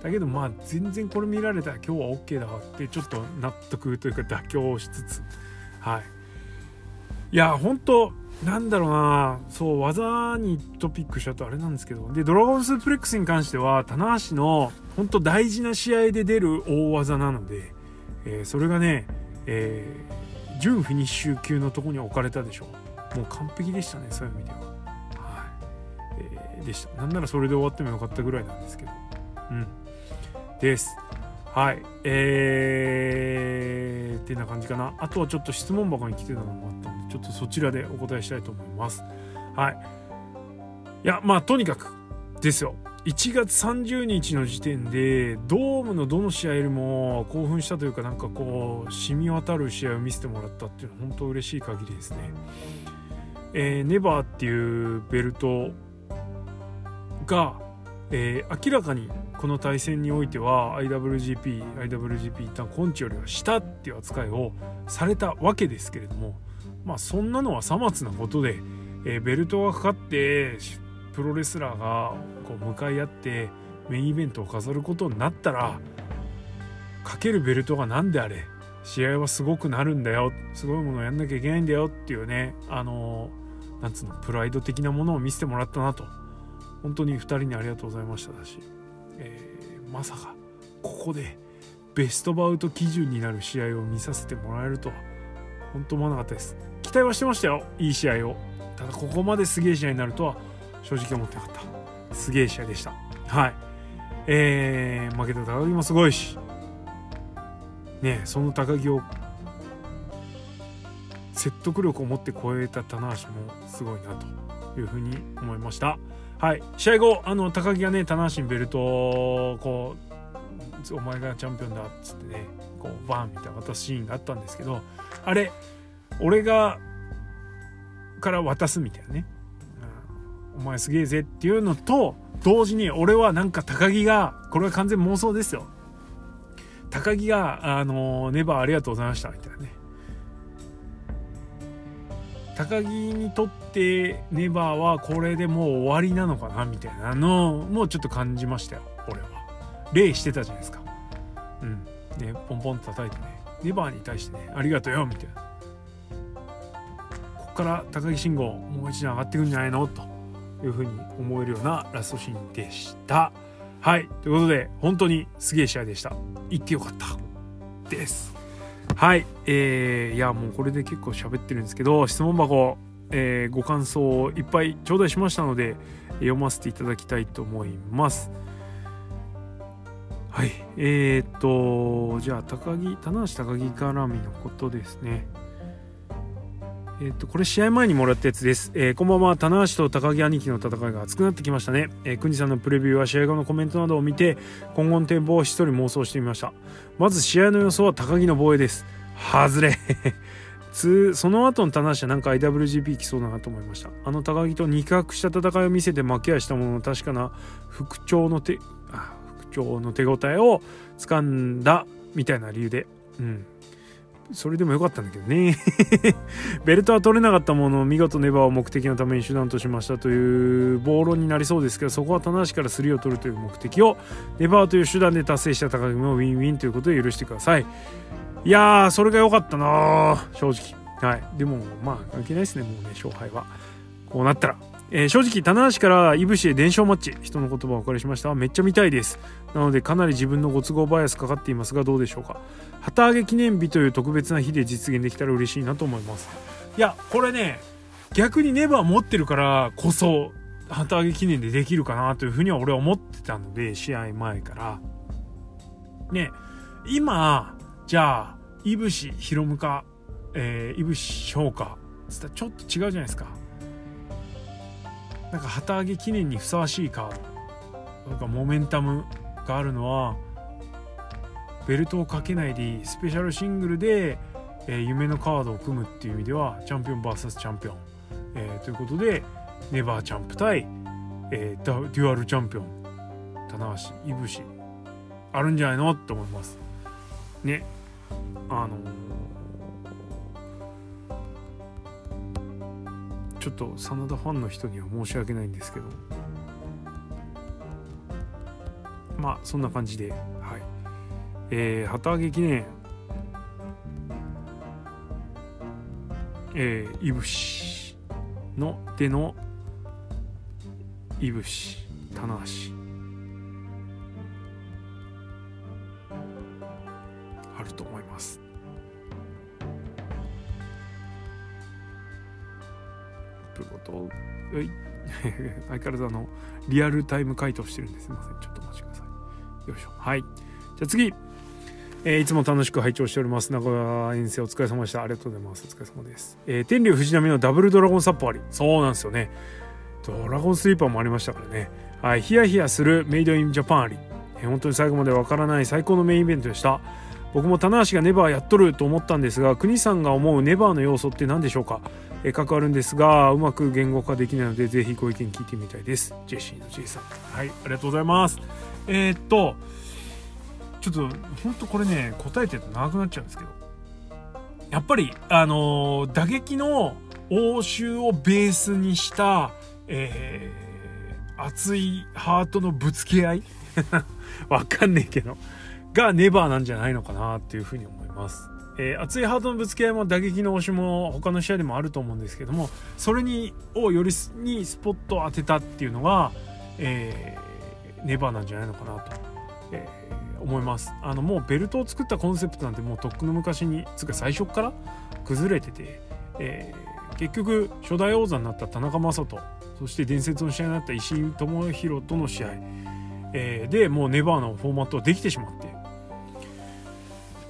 だけどまあ全然これ見られたら今日は OK だわってちょっと納得というか妥協しつつ。はい。いや本当なんだろうなそう技にトピックしちゃうとあれなんですけど。でドラゴンスープレックスに関しては棚橋の本当大事な試合で出る大技なので、えー、それがね、えー、準フィニッシュ級のとこに置かれたでしょもう完璧でしたねそういう意味では。はい、えー、でした。なんならそれで終わってもよかったぐらいなんですけど。うん。です。はい。えーってな感じかな。あとはちょっと質問箱に来てたのもあったのでちょっとそちらでお答えしたいと思います。はい。いやまあとにかくですよ。1月30日の時点でドームのどの試合よりも興奮したというかなんかこう染み渡る試合を見せてもらったっていうのは本当嬉しい限りですね。えー、ネバーっていうベルトが、えー、明らかにこの対戦においては IWGP、IWGP 一旦コンチよりは下っていう扱いをされたわけですけれどもまあそんなのはさまつなことで、えー、ベルトがかかってプロレスラーがこう向かい合ってメインイベントを飾ることになったらかけるベルトが何であれ試合はすごくなるんだよすごいものをやんなきゃいけないんだよっていうねあのなんつうのプライド的なものを見せてもらったなと。本当に2人にありがとうございましただし、えー、まさかここでベストバウト基準になる試合を見させてもらえるとは本当思わなかったです。期待はしてましたよ。いい試合を。ただここまですげえ試合になるとは正直思ってなかった。すげえ試合でした。はい。えー、負けた高木もすごいし。ねその高木を説得力を持って超えた棚橋もすごいなというふうに思いました。はい。試合後あの高木がね棚橋にベルトをこうお前がチャンピオンだっつってねこうバンみたいな渡すシーンがあったんですけどあれ俺がから渡すみたいなね。うん。お前すげえぜっていうのと同時に俺はなんか高木がこれは完全妄想ですよ。高木が「あのネバーありがとうございました」みたいなね。高木にとってネバーはこれでもう終わりなのかなみたいなのもちょっと感じましたよ俺は礼してたじゃないですかうんねポンポンと叩いてねネバーに対してねありがとうよみたいなこっから高木慎吾もう一段上がってくんじゃないの？というふうに思えるようなラストシーンでした。はい。ということで、本当にすげえ試合でした。行ってよかった。です。はい。えー、いや、もうこれで結構喋ってるんですけど、質問箱、えー、ご感想をいっぱい頂戴しましたので、読ませていただきたいと思います。はい。えー、っと、じゃあ、高木、棚橋高木絡みのことですね。えっと、これ試合前にもらったやつです。えー、こんばんは。棚橋と高木兄貴の戦いが熱くなってきましたね。えー、くにさんのプレビューは試合後のコメントなどを見て、今後の展望を一人妄想してみました。まず試合の予想は高木の防衛です。外れ その後の棚橋はなんか IWGP 来そうだなと思いました。あの高木と肉薄した戦いを見せて負けはしたものの確かな復調の手、あ復調の手応えを掴んだみたいな理由で、うん。それでもよかったんだけどね。ベルトは取れなかったものを見事ネバーを目的のために手段としましたという暴論になりそうですけどそこは棚橋からスリーを取るという目的をネバーという手段で達成した高木もウィンウィンということで許してください。いやーそれが良かったな正直はいでもまあ関係ないですねもうね勝敗は。こうなったら。えー、正直棚橋からいぶしへ伝承マッチ。人の言葉をお借りしました。めっちゃ見たいです。なのでかなり自分のご都合バイアスかかっていますがどうでしょうか。旗揚げ記念日という特別な日で実現できたら嬉しいなと思います。いやこれね逆にネバー持ってるからこそ旗揚げ記念でできるかなというふうには俺は思ってたので試合前から。ね今じゃあいぶしひろむかえー、いぶし評価つったらちょっと違うじゃないですか。なんか旗揚げ記念にふさわしいカードなんかモメンタムがあるのはベルトをかけないでいいスペシャルシングルで、えー、夢のカードを組むっていう意味ではチャンピオン VS チャンピオン、えー、ということでネバーチャンプ対、えー、デュアルチャンピオン棚橋いぶしあるんじゃないの？って思います。ね。あのー、ちょっと真田ファンの人には申し訳ないんですけど。まあそんな感じではい。えー、旗揚げ記念。えー、いぶしのでのいぶし棚橋。あると思います。ということ。はい。相変わらずあのリアルタイム回答してるんですいません。ちょっとお待ちください。よいしょ。はい。じゃあ次。えー、いつも楽しく拝聴しております。名古屋遠征お疲れ様でした。ありがとうございます。お疲れ様です、えー、天竜藤波のダブルドラゴンサッポありそうなんですよね。ドラゴンスリーパーもありましたからね。はい。ヒヤヒヤするメイドインジャパンあり、えー、本当に最後までわからない最高のメインイベントでした。僕も棚橋がネバーやっとると思ったんですが国さんが思うネバーの要素って何でしょうか、えー、関わるんですがうまく言語化できないのでぜひご意見聞いてみたいです。ジェシーの J さん。はい。ありがとうございます。えー、っとちょっと本当これね答えてると長くなっちゃうんですけど。やっぱりあのー、打撃の応酬をベースにした、えー、熱いハートのぶつけ合い？わかんねえけど。がネバーなんじゃないのかなっていうふうに思います。えー、熱いハートのぶつけ合いも打撃の押しも他の試合でもあると思うんですけどもそれにをよりにスポットを当てたっていうのが、え、ネバーなんじゃないのかなと、えー、思います。あのもうベルトを作ったコンセプトなんてもうとっくの昔につか最初から崩れてて、えー、結局初代王座になった田中将人そして伝説の試合になった石井智弘との試合、えー、でもうネバーのフォーマットはできてしまって。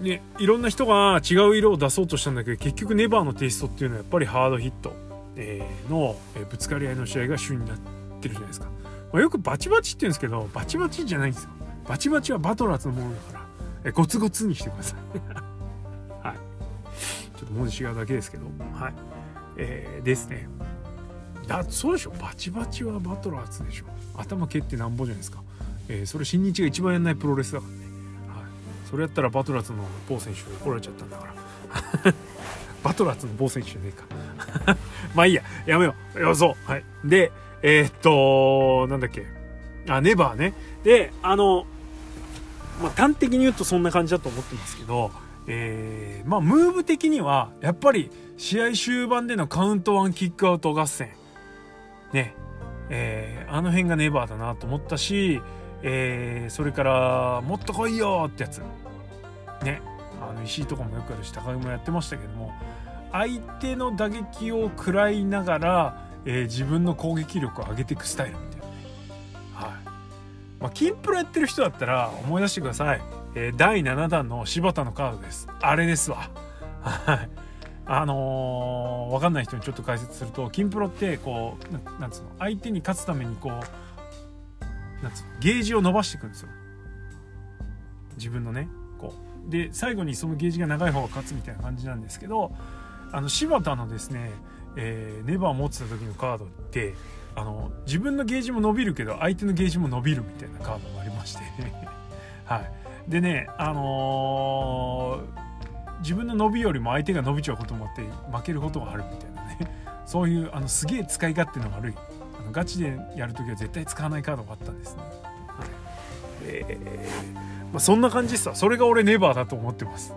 ね、いろんな人が違う色を出そうとしたんだけど結局ネバーのテイストっていうのはやっぱりハードヒット、えー、の、えぶつかり合いの試合が主になってるじゃないですか、まあ、よくバチバチって言うんですけどバチバチじゃないんですよ。バチバチはバトラーズのものだから、えゴツゴツにしてください。はい。ちょっと文字違うだけですけどはい。えー、ですね。だそうでしょ。バチバチはバトラーズでしょ。頭蹴ってなんぼじゃないですか、えー、それ新日が一番やんないプロレスだからね。はい。それやったらバトラーズの某選手怒られちゃったんだから。バトラーズの某選手じゃねえか。まあいいや。やめよう。よそう。はい。でえー、っとなんだっけ。あネバーね。であのまあ端的に言うとそんな感じだと思ってますけどえー、まあムーブ的にはやっぱり試合終盤でのカウントワンキックアウト合戦。ね。えー、あの辺がネバーだなと思ったしえー、それから「もっと来いよ!」ってやつ。ね。あの石井とかもよくあるし高木もやってましたけども相手の打撃を食らいながら、えー、自分の攻撃力を上げていくスタイルみたいな。ねはい。まあ金プロやってる人だったら思い出してください、えー、第7弾の柴田のカードです。あれですわ。はい。あのー、分かんない人にちょっと解説すると金プロってこうなんつうの？相手に勝つためにこうなんつうの？ゲージを伸ばしていくんですよ。自分のね。こう。で最後にそのゲージが長い方が勝つみたいな感じなんですけどあの柴田のですね、えー、ネバー持ってた時のカードってあの自分のゲージも伸びるけど相手のゲージも伸びるみたいなカードがありまして。はい。でねあのー、自分の伸びよりも相手が伸びちゃうこともあって負けることがあるみたいなね。そういうあのすげえ使い勝手の悪いあのガチでやるときは絶対使わないカードがあったんですね。はい。えーまあ、そんな感じですわ。それが俺ネバーだと思ってます。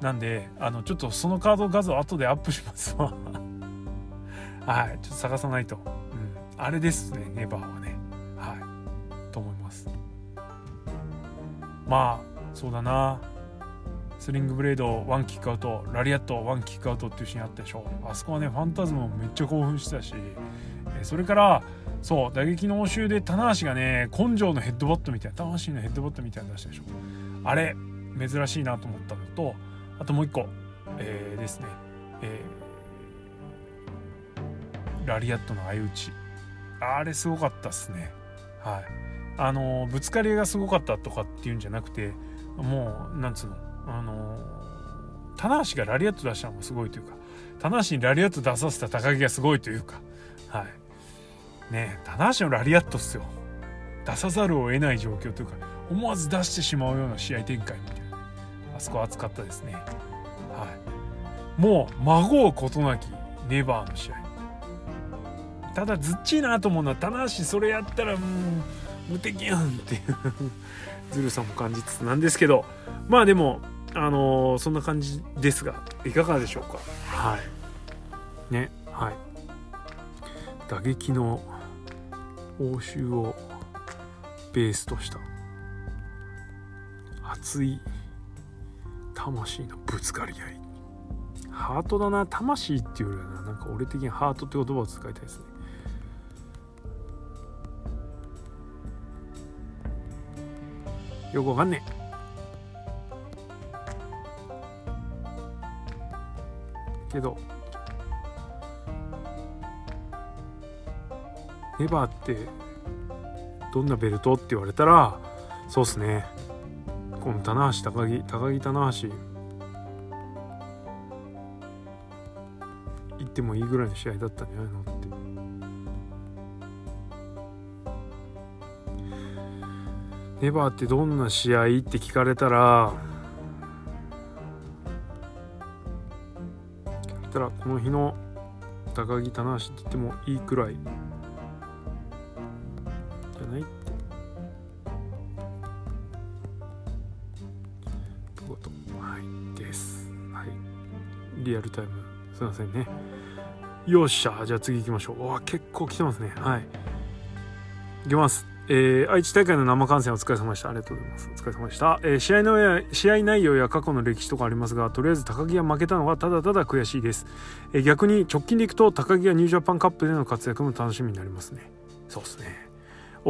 なんであのちょっとそのカード画像後でアップしますわ。はいちょっと探さないと。うん、あれですねネバーはね。はいと思います。まあそうだなスリングブレードワンキックアウトラリアットワンキックアウトっていうシーンあったでしょあそこはねファンタズムもめっちゃ興奮してたしそれからそう打撃の応酬で棚橋がね根性のヘッドバットみたいな棚橋のヘッドバットみたいなの出したでしょあれ珍しいなと思ったのとあともう一個、えー、ですね、えー、ラリアットの相打ち。あれすごかったっすね。はい。あのぶつかりがすごかったとかっていうんじゃなくてもうなんつうの。あの棚橋がラリアット出したのもすごいというか棚橋にラリアット出させた高木がすごいというか。はい。ねえ棚橋のラリアットっすよ。出さざるを得ない状況というか思わず出してしまうような試合展開みたいな。あそこ熱かったですね。はい。もう孫を事なきネバーの試合。ただずっちいなと思うのは棚橋それやったらもう無敵やんっていうずるさも感じつつなんですけど。まあでもあのー、そんな感じですがいかがでしょうか？はい。ねはい。打撃の応酬をベースとした熱い魂のぶつかり合い。ハートだな。魂っていうよりはなんか俺的にハートって言葉を使いたいですね。よくわかんねえ。けど。ネバーってどんなベルトって言われたらそうっすね。この棚橋高木高木棚橋。行ってもいいぐらいの試合だったんじゃないのって。ネバーってどんな試合って聞かれたらったらこの日の高木棚橋って言ってもいいくらい。アルタイムすいませんねよっしゃじゃあ次行きましょうわ結構来てますねはいいきますえー、愛知大会の生観戦お疲れ様でした。ありがとうございます。お疲れ様でした。えー、試合のや試合内容や過去の歴史とかありますが、とりあえず高木が負けたのはただただ悔しいです。えー、逆に直近でいくと高木がニュージャパンカップでの活躍も楽しみになりますね。そうですね。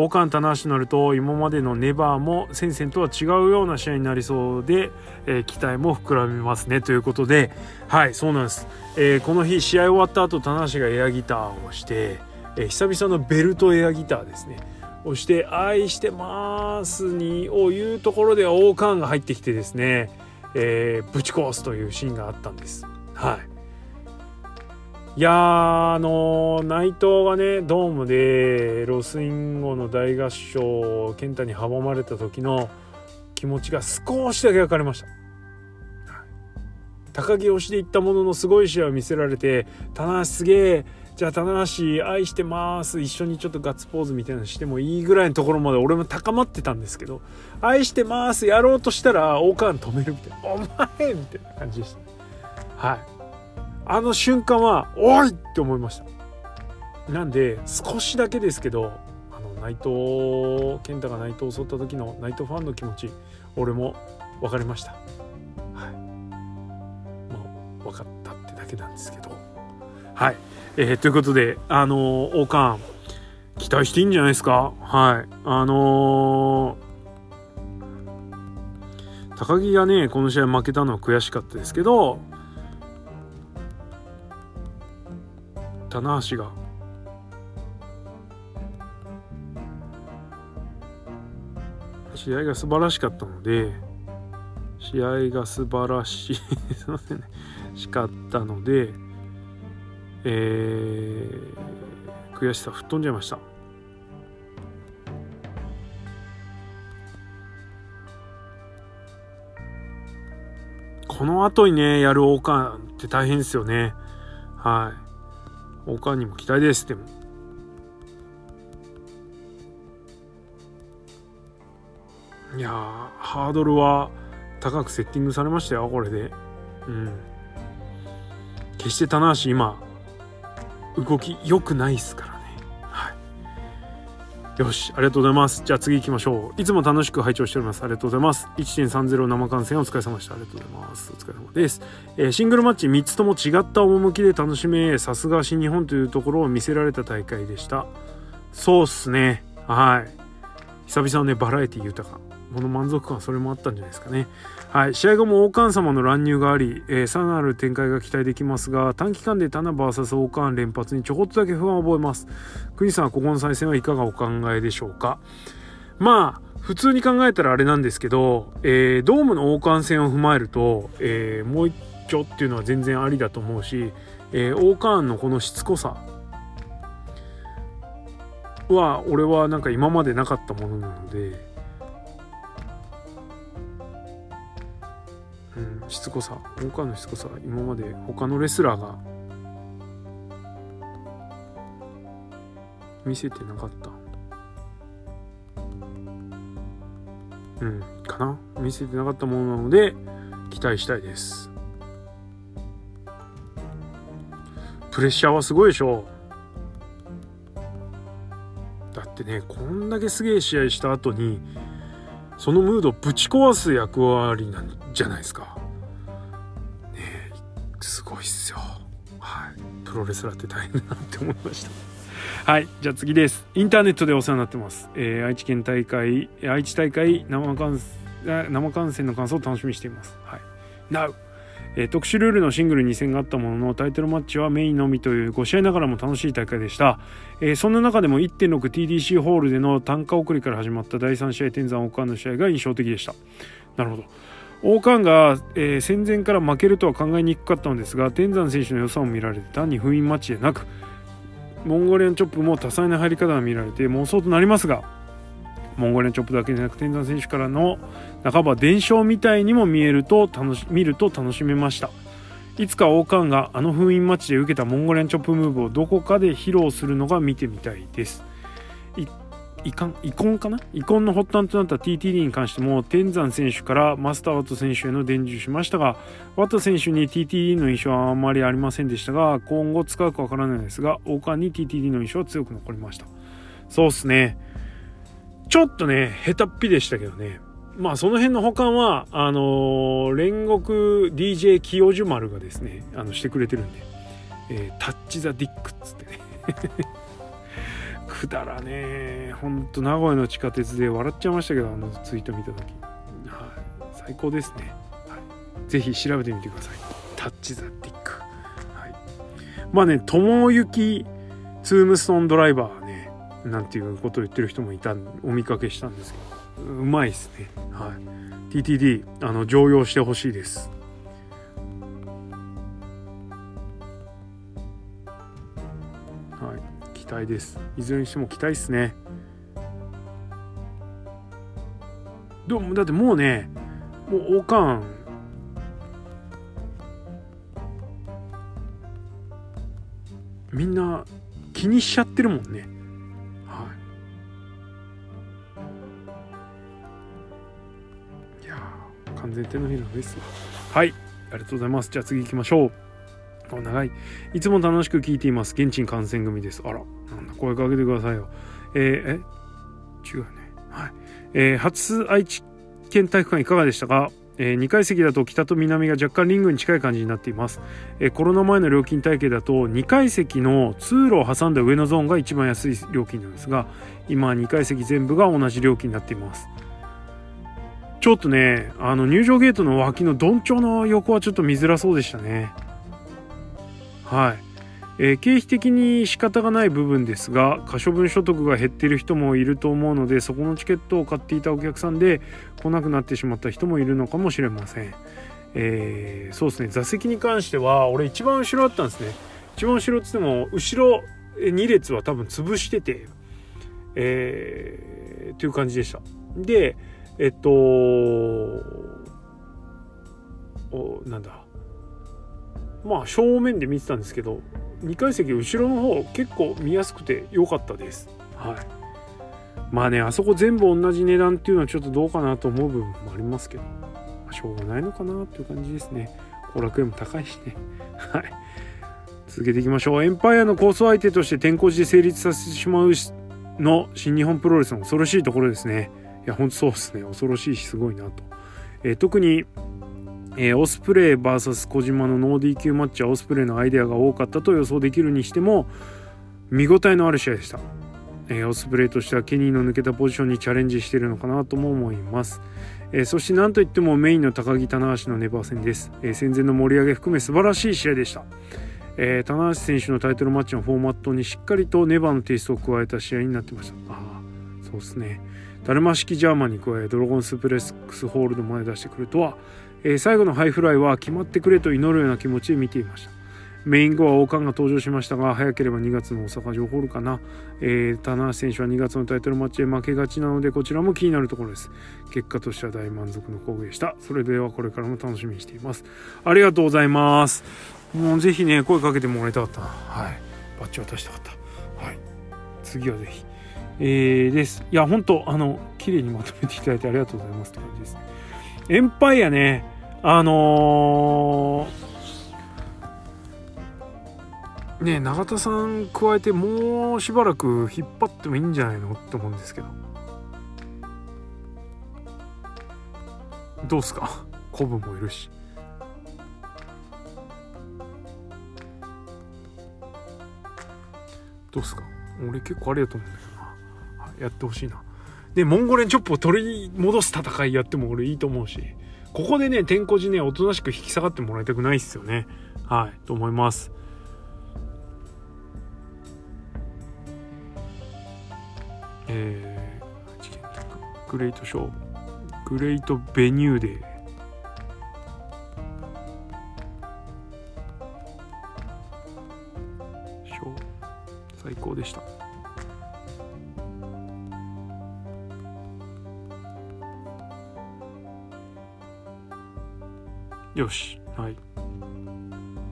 王冠棚橋になると今までのネバーも戦線とは違うような試合になりそうで、えー、期待も膨らみますね。ということではいそうなんです、えー、この日試合終わった後棚橋がエアギターをして、えー、久々のベルトエアギターですね。押して「愛してますに」を言うところで王冠が入ってきてですね、え、ぶち壊すというシーンがあったんです。はい。いやあの内藤がねドームでロスインゴの大合唱健太に阻まれた時の気持ちが少しだけ分かりました。高木推しでいったもののすごい試合を見せられて棚橋すげえじゃあ棚橋愛してます一緒にちょっとガッツポーズみたいなのしてもいいぐらいのところまで俺も高まってたんですけど愛してますやろうとしたら大川止めるみたいな。お前みたいな感じでした。はい。あの瞬間はおいって思いました。なんで少しだけですけどあの内藤健太が内藤を襲った時の内藤ファンの気持ち俺も分かりました。はい。もう分かったってだけなんですけど。はい。えー、ということで、あのー、王冠、期待していいんじゃないですか？はい。あのー、高木がね、この試合負けたのは悔しかったですけど、棚橋が、試合が素晴らしかったので、試合が素晴らしい。すいませんね、しかったので、えー、悔しさ吹っ飛んじゃいました。この後にねやる王冠って大変ですよね。はい。おかんにも期待です。でも。いやハードルは高くセッティングされましたよこれで。うん。決して棚橋今動き良くないっすから。よし、ありがとうございます。じゃあ次行きましょう。いつも楽しく拝聴しております。ありがとうございます。1.30生観戦お疲れ様でした。ありがとうございます。お疲れ様です。えー、シングルマッチ3つとも違った趣で楽しめ、さすが新日本というところを見せられた大会でした。そうっすね。はい。久々のね、バラエティ豊か。この満足感それもあったんじゃないですかね。はい、試合後も王冠様の乱入があり、えー、さらなる展開が期待できますが短期間でタナ VS 王冠連発にちょこっとだけ不安を覚えます。国さんはここの再戦はいかがお考えでしょうか？まあ普通に考えたらあれなんですけど、えー、ドームの王冠戦を踏まえると、えー、もう一丁っていうのは全然ありだと思うし、えー、王冠のこのしつこさは俺はなんか今までなかったものなのでうん、しつこさ。大川のしつこさ。今まで他のレスラーが見せてなかった。うん。かな。見せてなかったものなので期待したいです。プレッシャーはすごいでしょだってねこんだけすげえ試合した後にそのムードをぶち壊す役割なんてじゃないですか。ねすごいっすよ。はい。プロレスラーって大変だなって思いました。はい。じゃあ次です。インターネットでお世話になってます。えー、愛知県大会、愛知大会生観生観戦の感想を楽しみにしています。はい。Now! えー、特殊ルールのシングル2戦があったもののタイトルマッチはメインのみという5試合ながらも楽しい大会でした、えー、そんな中でも 1.6TDC ホールでの単価送りから始まった第3試合天山王冠の試合が印象的でしたなるほど王冠が、えー、戦前から負けるとは考えにくかったのですが天山選手の良さも見られて単に封印マッチでなくモンゴリアンチョップも多彩な入り方が見られて妄想となりますがモンゴリアンチョップだけでなく天山選手からの半ば伝承みたいにも見えると楽し見ると楽しめました。いつか王冠があの封印マッチで受けたモンゴリアンチョップムーブをどこかで披露するのが見てみたいです。イコンイコンかな？イコンの発端となった TTD に関しても天山選手からマスターワット選手への伝授しましたがワット選手に TTD の印象はあまりありませんでしたが今後使うかわからないですが王冠に TTD の印象は強く残りましたそうっすねちょっとね、下手っぴでしたけどね。まあその辺の保管は、あのー、煉獄 DJ 清樹丸がですね、あの、してくれてるんで、えー、タッチ・ザ・ディックっつってね。くだらねほんと名古屋の地下鉄で笑っちゃいましたけど、あのツイート見た時。はい、最高ですね。はい。ぜひ調べてみてください。タッチ・ザ・ディック。はい。まあね、友行ツームストーンドライバーね、なんていうことを言ってる人もいたお見かけしたんですけどうまいですねはい TTD あの常用してほしいです待です。いずれにしても期待ですね。でもだってもうねもう王冠。みんな気にしちゃってるもんね。はい。いや完全手のひらですはい。ありがとうございます。じゃあ次行きましょう。あ長い。いつも楽しく聞いています。現地に観戦組です。あら。んだ。声かけてくださいよ。えー、え？違うね。はい、えー、初愛知県体育館いかがでしたか？えー、2階席だと北と南が若干リングに近い感じになっています、えー、コロナ前の料金体系だと2階席の通路を挟んだ上のゾーンが一番安い料金なんですが今2階席全部が同じ料金になっています。ちょっとね、あの入場ゲートの脇のどんちょうの横はちょっと見づらそうでしたね。はい。えー、経費的に仕方がない部分ですが可処分所得が減っている人もいると思うのでそこのチケットを買っていたお客さんで来なくなってしまった人もいるのかもしれません、えー、そうですね。座席に関しては俺一番後ろだったんですね。一番後ろっつっても後ろ2列は多分潰しててえー、っていう感じでした。でえっとおなんだ。まあ正面で見てたんですけど2階席後ろの方結構見やすくて良かったです。はい。まあねあそこ全部同じ値段っていうのはちょっとどうかなと思う部分もありますけど、まあ、しょうがないのかなっていう感じですね。後楽園も高いしね。はい。続けていきましょう。エンパイアのコース相手として天候寺で成立させてしまうの新日本プロレスの恐ろしいところですね。いや本当そうですね。恐ろしいしすごいなと、えー、特に、えー、オスプレイ VS 小島のノー DQ マッチはオスプレイのアイデアが多かったと予想できるにしても見応えのある試合でした、えー、オスプレイとしてはケニーの抜けたポジションにチャレンジしているのかなとも思います、えー、そして何といってもメインの鷹木棚橋の NEVER 戦です、え、戦前の盛り上げ含め素晴らしい試合でした、えー、棚橋選手のタイトルマッチのフォーマットにしっかりと NEVER のテイストを加えた試合になってました。ああそうですね。ダルマ式ジャーマンに加えドラゴンスープレックスホールドまで出してくるとは、えー、最後のハイフライは決まってくれと祈るような気持ちで見ていました。メイン後は王冠が登場しましたが早ければ2月の大阪城ホールかな、えー、棚橋選手は2月のタイトルマッチで負けがちなのでこちらも気になるところです。結果としては大満足の工具でした。それではこれからも楽しみにしています。ありがとうございます。もうぜひね声かけてもらいたかったはい。バッチ渡したかった。はい。次はぜひ。えー、です。いや本当あの綺麗にまとめていただいてありがとうございますって感じです。エンパイアね。あのーね永田さん加えてもうしばらく引っ張ってもいいんじゃないのって思うんですけど。どうすか？コブもいるし。どうすか？俺結構ありだと思うんだけどな。やってほしいな。でモンゴレンチョップを取り戻す戦いやっても俺いいと思うし。ここでね天候寺ねおとなしく引き下がってもらいたくないっすよね。はいと思います。えー、グレートショー。グレートベニューデー。ショー。最高でした。よし。はい。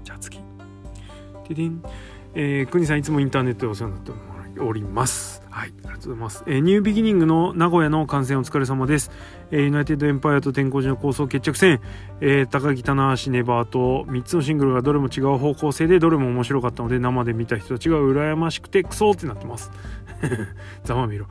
じゃあ次。ででんえー、国さんいつもインターネットでお世話になっております。はい、ありがとうございます。えー、ニュービギニングの名古屋の観戦お疲れ様です。えー、ユナイテッドエンパイアと天候寺の構想決着戦、えー、高木棚橋ネバーと3つのシングルがどれも違う方向性でどれも面白かったので生で見た人たちが羨ましくてクソってなってます。ざまみろ。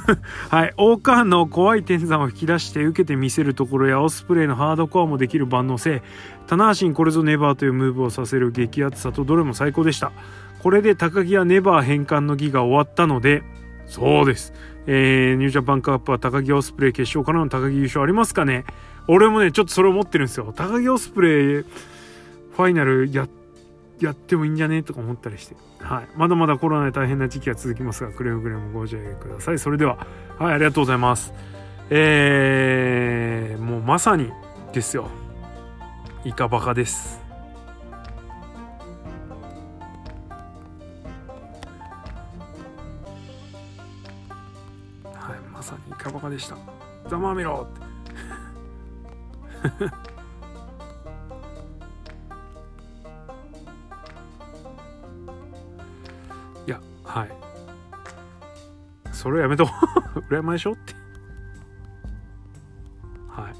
はい。オーカーンの怖い天山を引き出して受けてみせるところやオスプレイのハードコアもできる万能性、棚橋にこれぞネバーというムーブをさせる激アツさとどれも最高でした。これで高木はネバー返還の儀が終わったので、そうです。えー、ニュージャパンカップは高木オスプレイ決勝からの高木優勝ありますかね？俺もね、ちょっとそれを思ってるんですよ。高木オスプレイ、ファイナルや、やってもいいんじゃね？とか思ったりして。はい。まだまだコロナで大変な時期が続きますが、くれぐれもご自愛ください。それでは、はい、ありがとうございます。えー、もうまさにですよ。イカバカです。でした。ざまみろ。っていやはい。それやめと 羨ましょって。は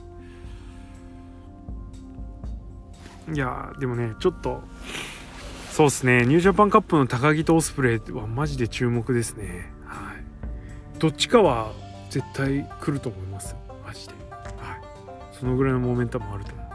い。いやでもねちょっとそうっすね。ニュージャパンカップの高木とオスプレイはマジで注目ですね。はい。どっちかは絶対来ると思いますよ。マジで。はい。そのぐらいのモーメンタムあると思う。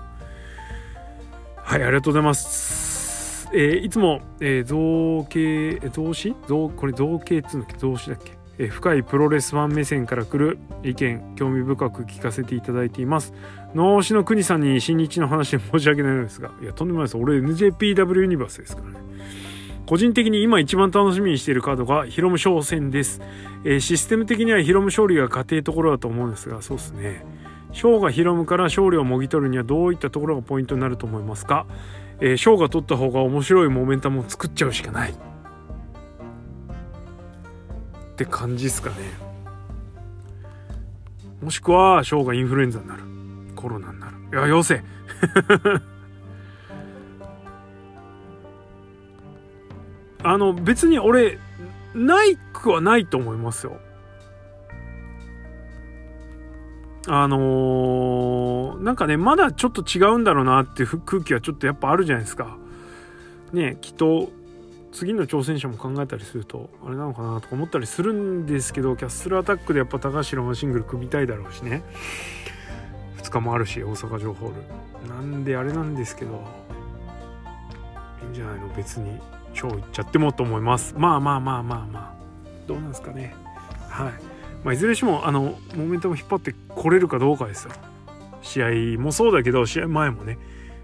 はいありがとうございます。えー、いつも、えー、造形造詞？造これ造形っつうんだっけ？造詞だっけ？え深いプロレスファン目線から来る意見興味深く聞かせていただいています。脳死の国さんに新日の話で申し訳ないのですがいやとんでもないです。俺 NJPW ユニバースですからね。個人的に今一番楽しみにしているカードがヒロム商戦です、えー、システム的にはヒロム勝利が家庭ところだと思うんですがそうですね。ショーがヒロムから勝利をもぎ取るにはどういったところがポイントになると思いますか、えー、が取った方が面白いモメンタムを作っちゃうしかない。って感じですかね。もしくはショーがインフルエンザになる。コロナになる。いや陽性あの別に俺ないくはないと思いますよ。あのー、なんかねまだちょっと違うんだろうなっていう空気はちょっとやっぱあるじゃないですか。ねきっと次の挑戦者も考えたりするとあれなのかなとか思ったりするんですけどキャッスルアタックでやっぱ高橋のシングル組みたいだろうしね。2日もあるし大阪城ホール。なんであれなんですけど。いいんじゃないの？別に。超いっちゃってもと思います。まあまあまあまあまあ。どうなんですかね。はい。まあ、いずれにしてもあのモメンタム引っ張ってこれるかどうかですよ。試合もそうだけど試合前もね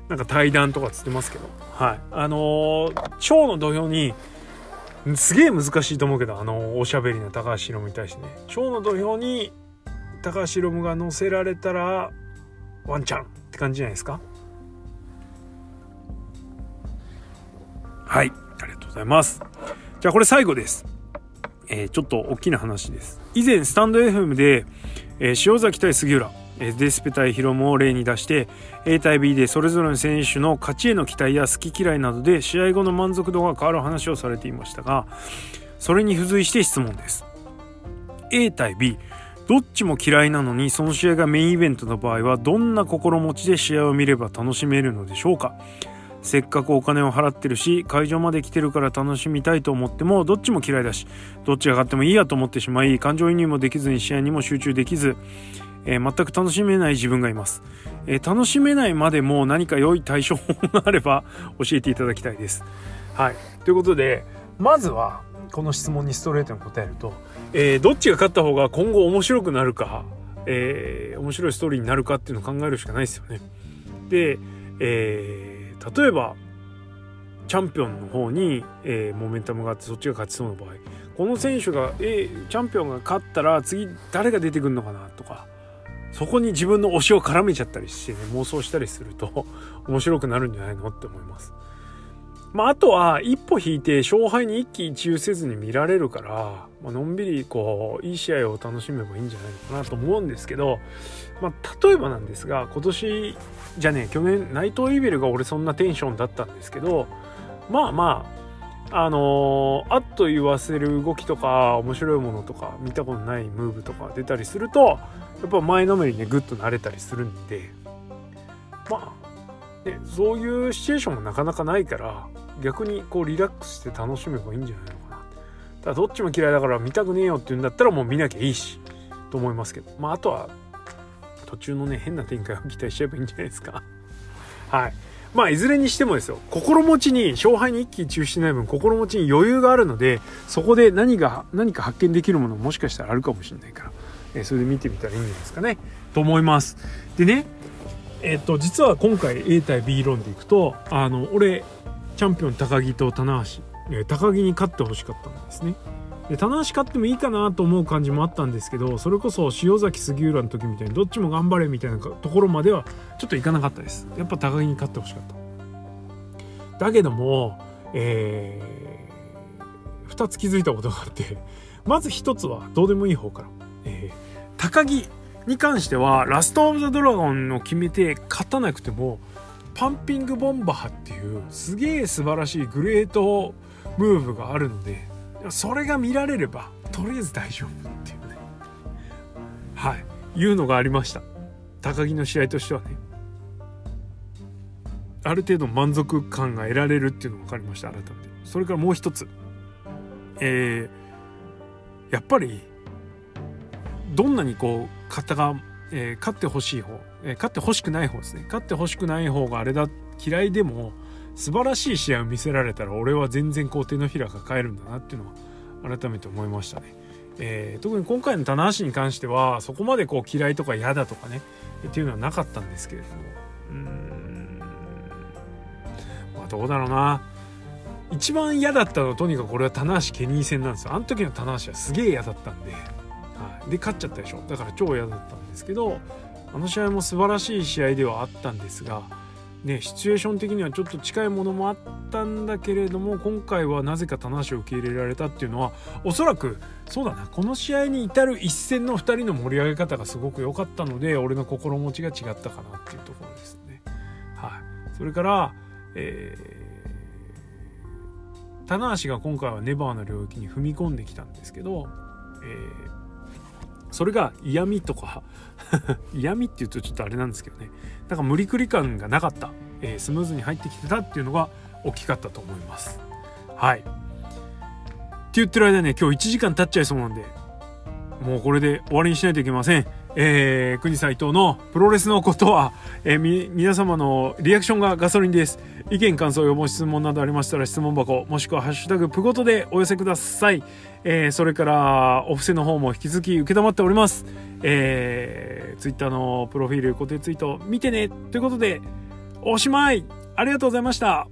なんか対談とかつってますけど。はい。あのー、超の土俵にすげえ難しいと思うけどあのおしゃべりな高橋宏夢に対してね。超の土俵に高橋宏夢が乗せられたらワンチャンって感じじゃないですか。はい。ざいます。じゃあこれ最後です。えー、ちょっと大きな話です。以前スタンド FM で、えー、塩崎対杉浦えデスペ対ヒロムを例に出して A 対 B でそれぞれの選手の勝ちへの期待や好き嫌いなどで試合後の満足度が変わる話をされていましたがそれに付随して質問です。A 対 B どっちも嫌いなのにその試合がメインイベントの場合はどんな心持ちで試合を見れば楽しめるのでしょうか？せっかくお金を払ってるし会場まで来てるから楽しみたいと思ってもどっちも嫌いだしどっちが勝ってもいいやと思ってしまい感情移入もできずに試合にも集中できずえー、全く楽しめない自分がいます、えー、楽しめないまでも何か良い対処法があれば教えていただきたいです。はい。ということでまずはこの質問にストレートに答えると、えー、どっちが勝った方が今後面白くなるか、え面白いストーリーになるかっていうのを考えるしかないですよね。で、えー例えばチャンピオンの方に、えモメンタムがあってそっちが勝ちそうな場合この選手が、えチャンピオンが勝ったら次誰が出てくるのかなとかそこに自分の推しを絡めちゃったりしてね妄想したりすると面白くなるんじゃないのって思います。まあ、あとは一歩引いて勝敗に一喜一憂せずに見られるから、まあのんびりこういい試合を楽しめばいいんじゃないのかなと思うんですけど、まあ、例えばなんですが今年じゃね去年内藤イーベルが俺そんなテンションだったんですけどまあまああのー、あっと言わせる動きとか面白いものとか見たことないムーブとか出たりするとやっぱ前のめりにねグッと慣れたりするんでまあ、ね、そういうシチュエーションもなかなかないから逆にこうリラックスして楽しめばいいんじゃないのかな。ただどっちも嫌いだから見たくねえよって言うんだったらもう見なきゃいいしと思いますけど。まああとは途中のね変な展開を期待しちゃえばいいんじゃないですか。はい。まあいずれにしてもですよ。心持ちに勝敗に一喜一憂してない分心持ちに余裕があるのでそこで何が何か発見できるものもしかしたらあるかもしれないからえそれで見てみたらいいんじゃないですかね。と思います。でねえっと実は今回 A 対 B 論でいくとあの俺チャンピオン高木と棚橋、高木に勝ってほしかったんですね。で棚橋勝ってもいいかなと思う感じもあったんですけどそれこそ塩崎杉浦の時みたいにどっちも頑張れみたいなところまではちょっといかなかったです。やっぱ高木に勝ってほしかった。だけどもえー、2つ気づいたことがあってまず1つはどうでもいい方から。えー、高木に関してはラスト・オブ・ザ・ドラゴンを決めて勝たなくてもパンピング・ボンバーっていうすげえ素晴らしいグレートムーブがあるのでそれが見られればとりあえず大丈夫っていうね。はい。いうのがありました。高木の試合としてはね。ある程度満足感が得られるっていうのが分かりました改めて。それからもう一つ。えー、やっぱりどんなにこう方が、えー、勝ってほしい方、えー、勝ってほしくない方ですね。勝ってほしくない方があれだ嫌いでも素晴らしい試合を見せられたら俺は全然こう手のひら抱えるんだなっていうのは改めて思いましたね。えー、特に今回の棚橋に関してはそこまでこう嫌いとか嫌だとかねっていうのはなかったんですけれども。うん。まあどうだろうな。一番嫌だったのはとにかくこれは棚橋ケニー戦なんですよ。あの時の棚橋はすげえ嫌だったんで。で勝っちゃったでしょ。だから超嫌だったんですけどあの試合も素晴らしい試合ではあったんですがねシチュエーション的にはちょっと近いものもあったんだけれども今回はなぜか棚橋を受け入れられたっていうのはおそらくそうだな。この試合に至る一戦の2人の盛り上げ方がすごく良かったので俺の心持ちが違ったかなっていうところですね。はい、それから、えー、棚橋が今回はネバーの領域に踏み込んできたんですけど、えーそれが嫌味とか 嫌味って言うとちょっとあれなんですけどね。なんか無理くり感がなかった、えー、スムーズに入ってきてたっていうのが大きかったと思います。はい。って言ってる間ね今日1時間経っちゃいそうなんでもうこれで終わりにしないといけません。えー、国斎藤のプロレスのことは、えー、皆様のリアクションがガソリンです。意見、感想、要望、質問などありましたら質問箱、もしくはハッシュタグプゴトでお寄せください。えー、それから、お布施の方も引き続き受け止まっております。えー、ツイッターのプロフィール、固定ツイート見てねということで、おしまいありがとうございました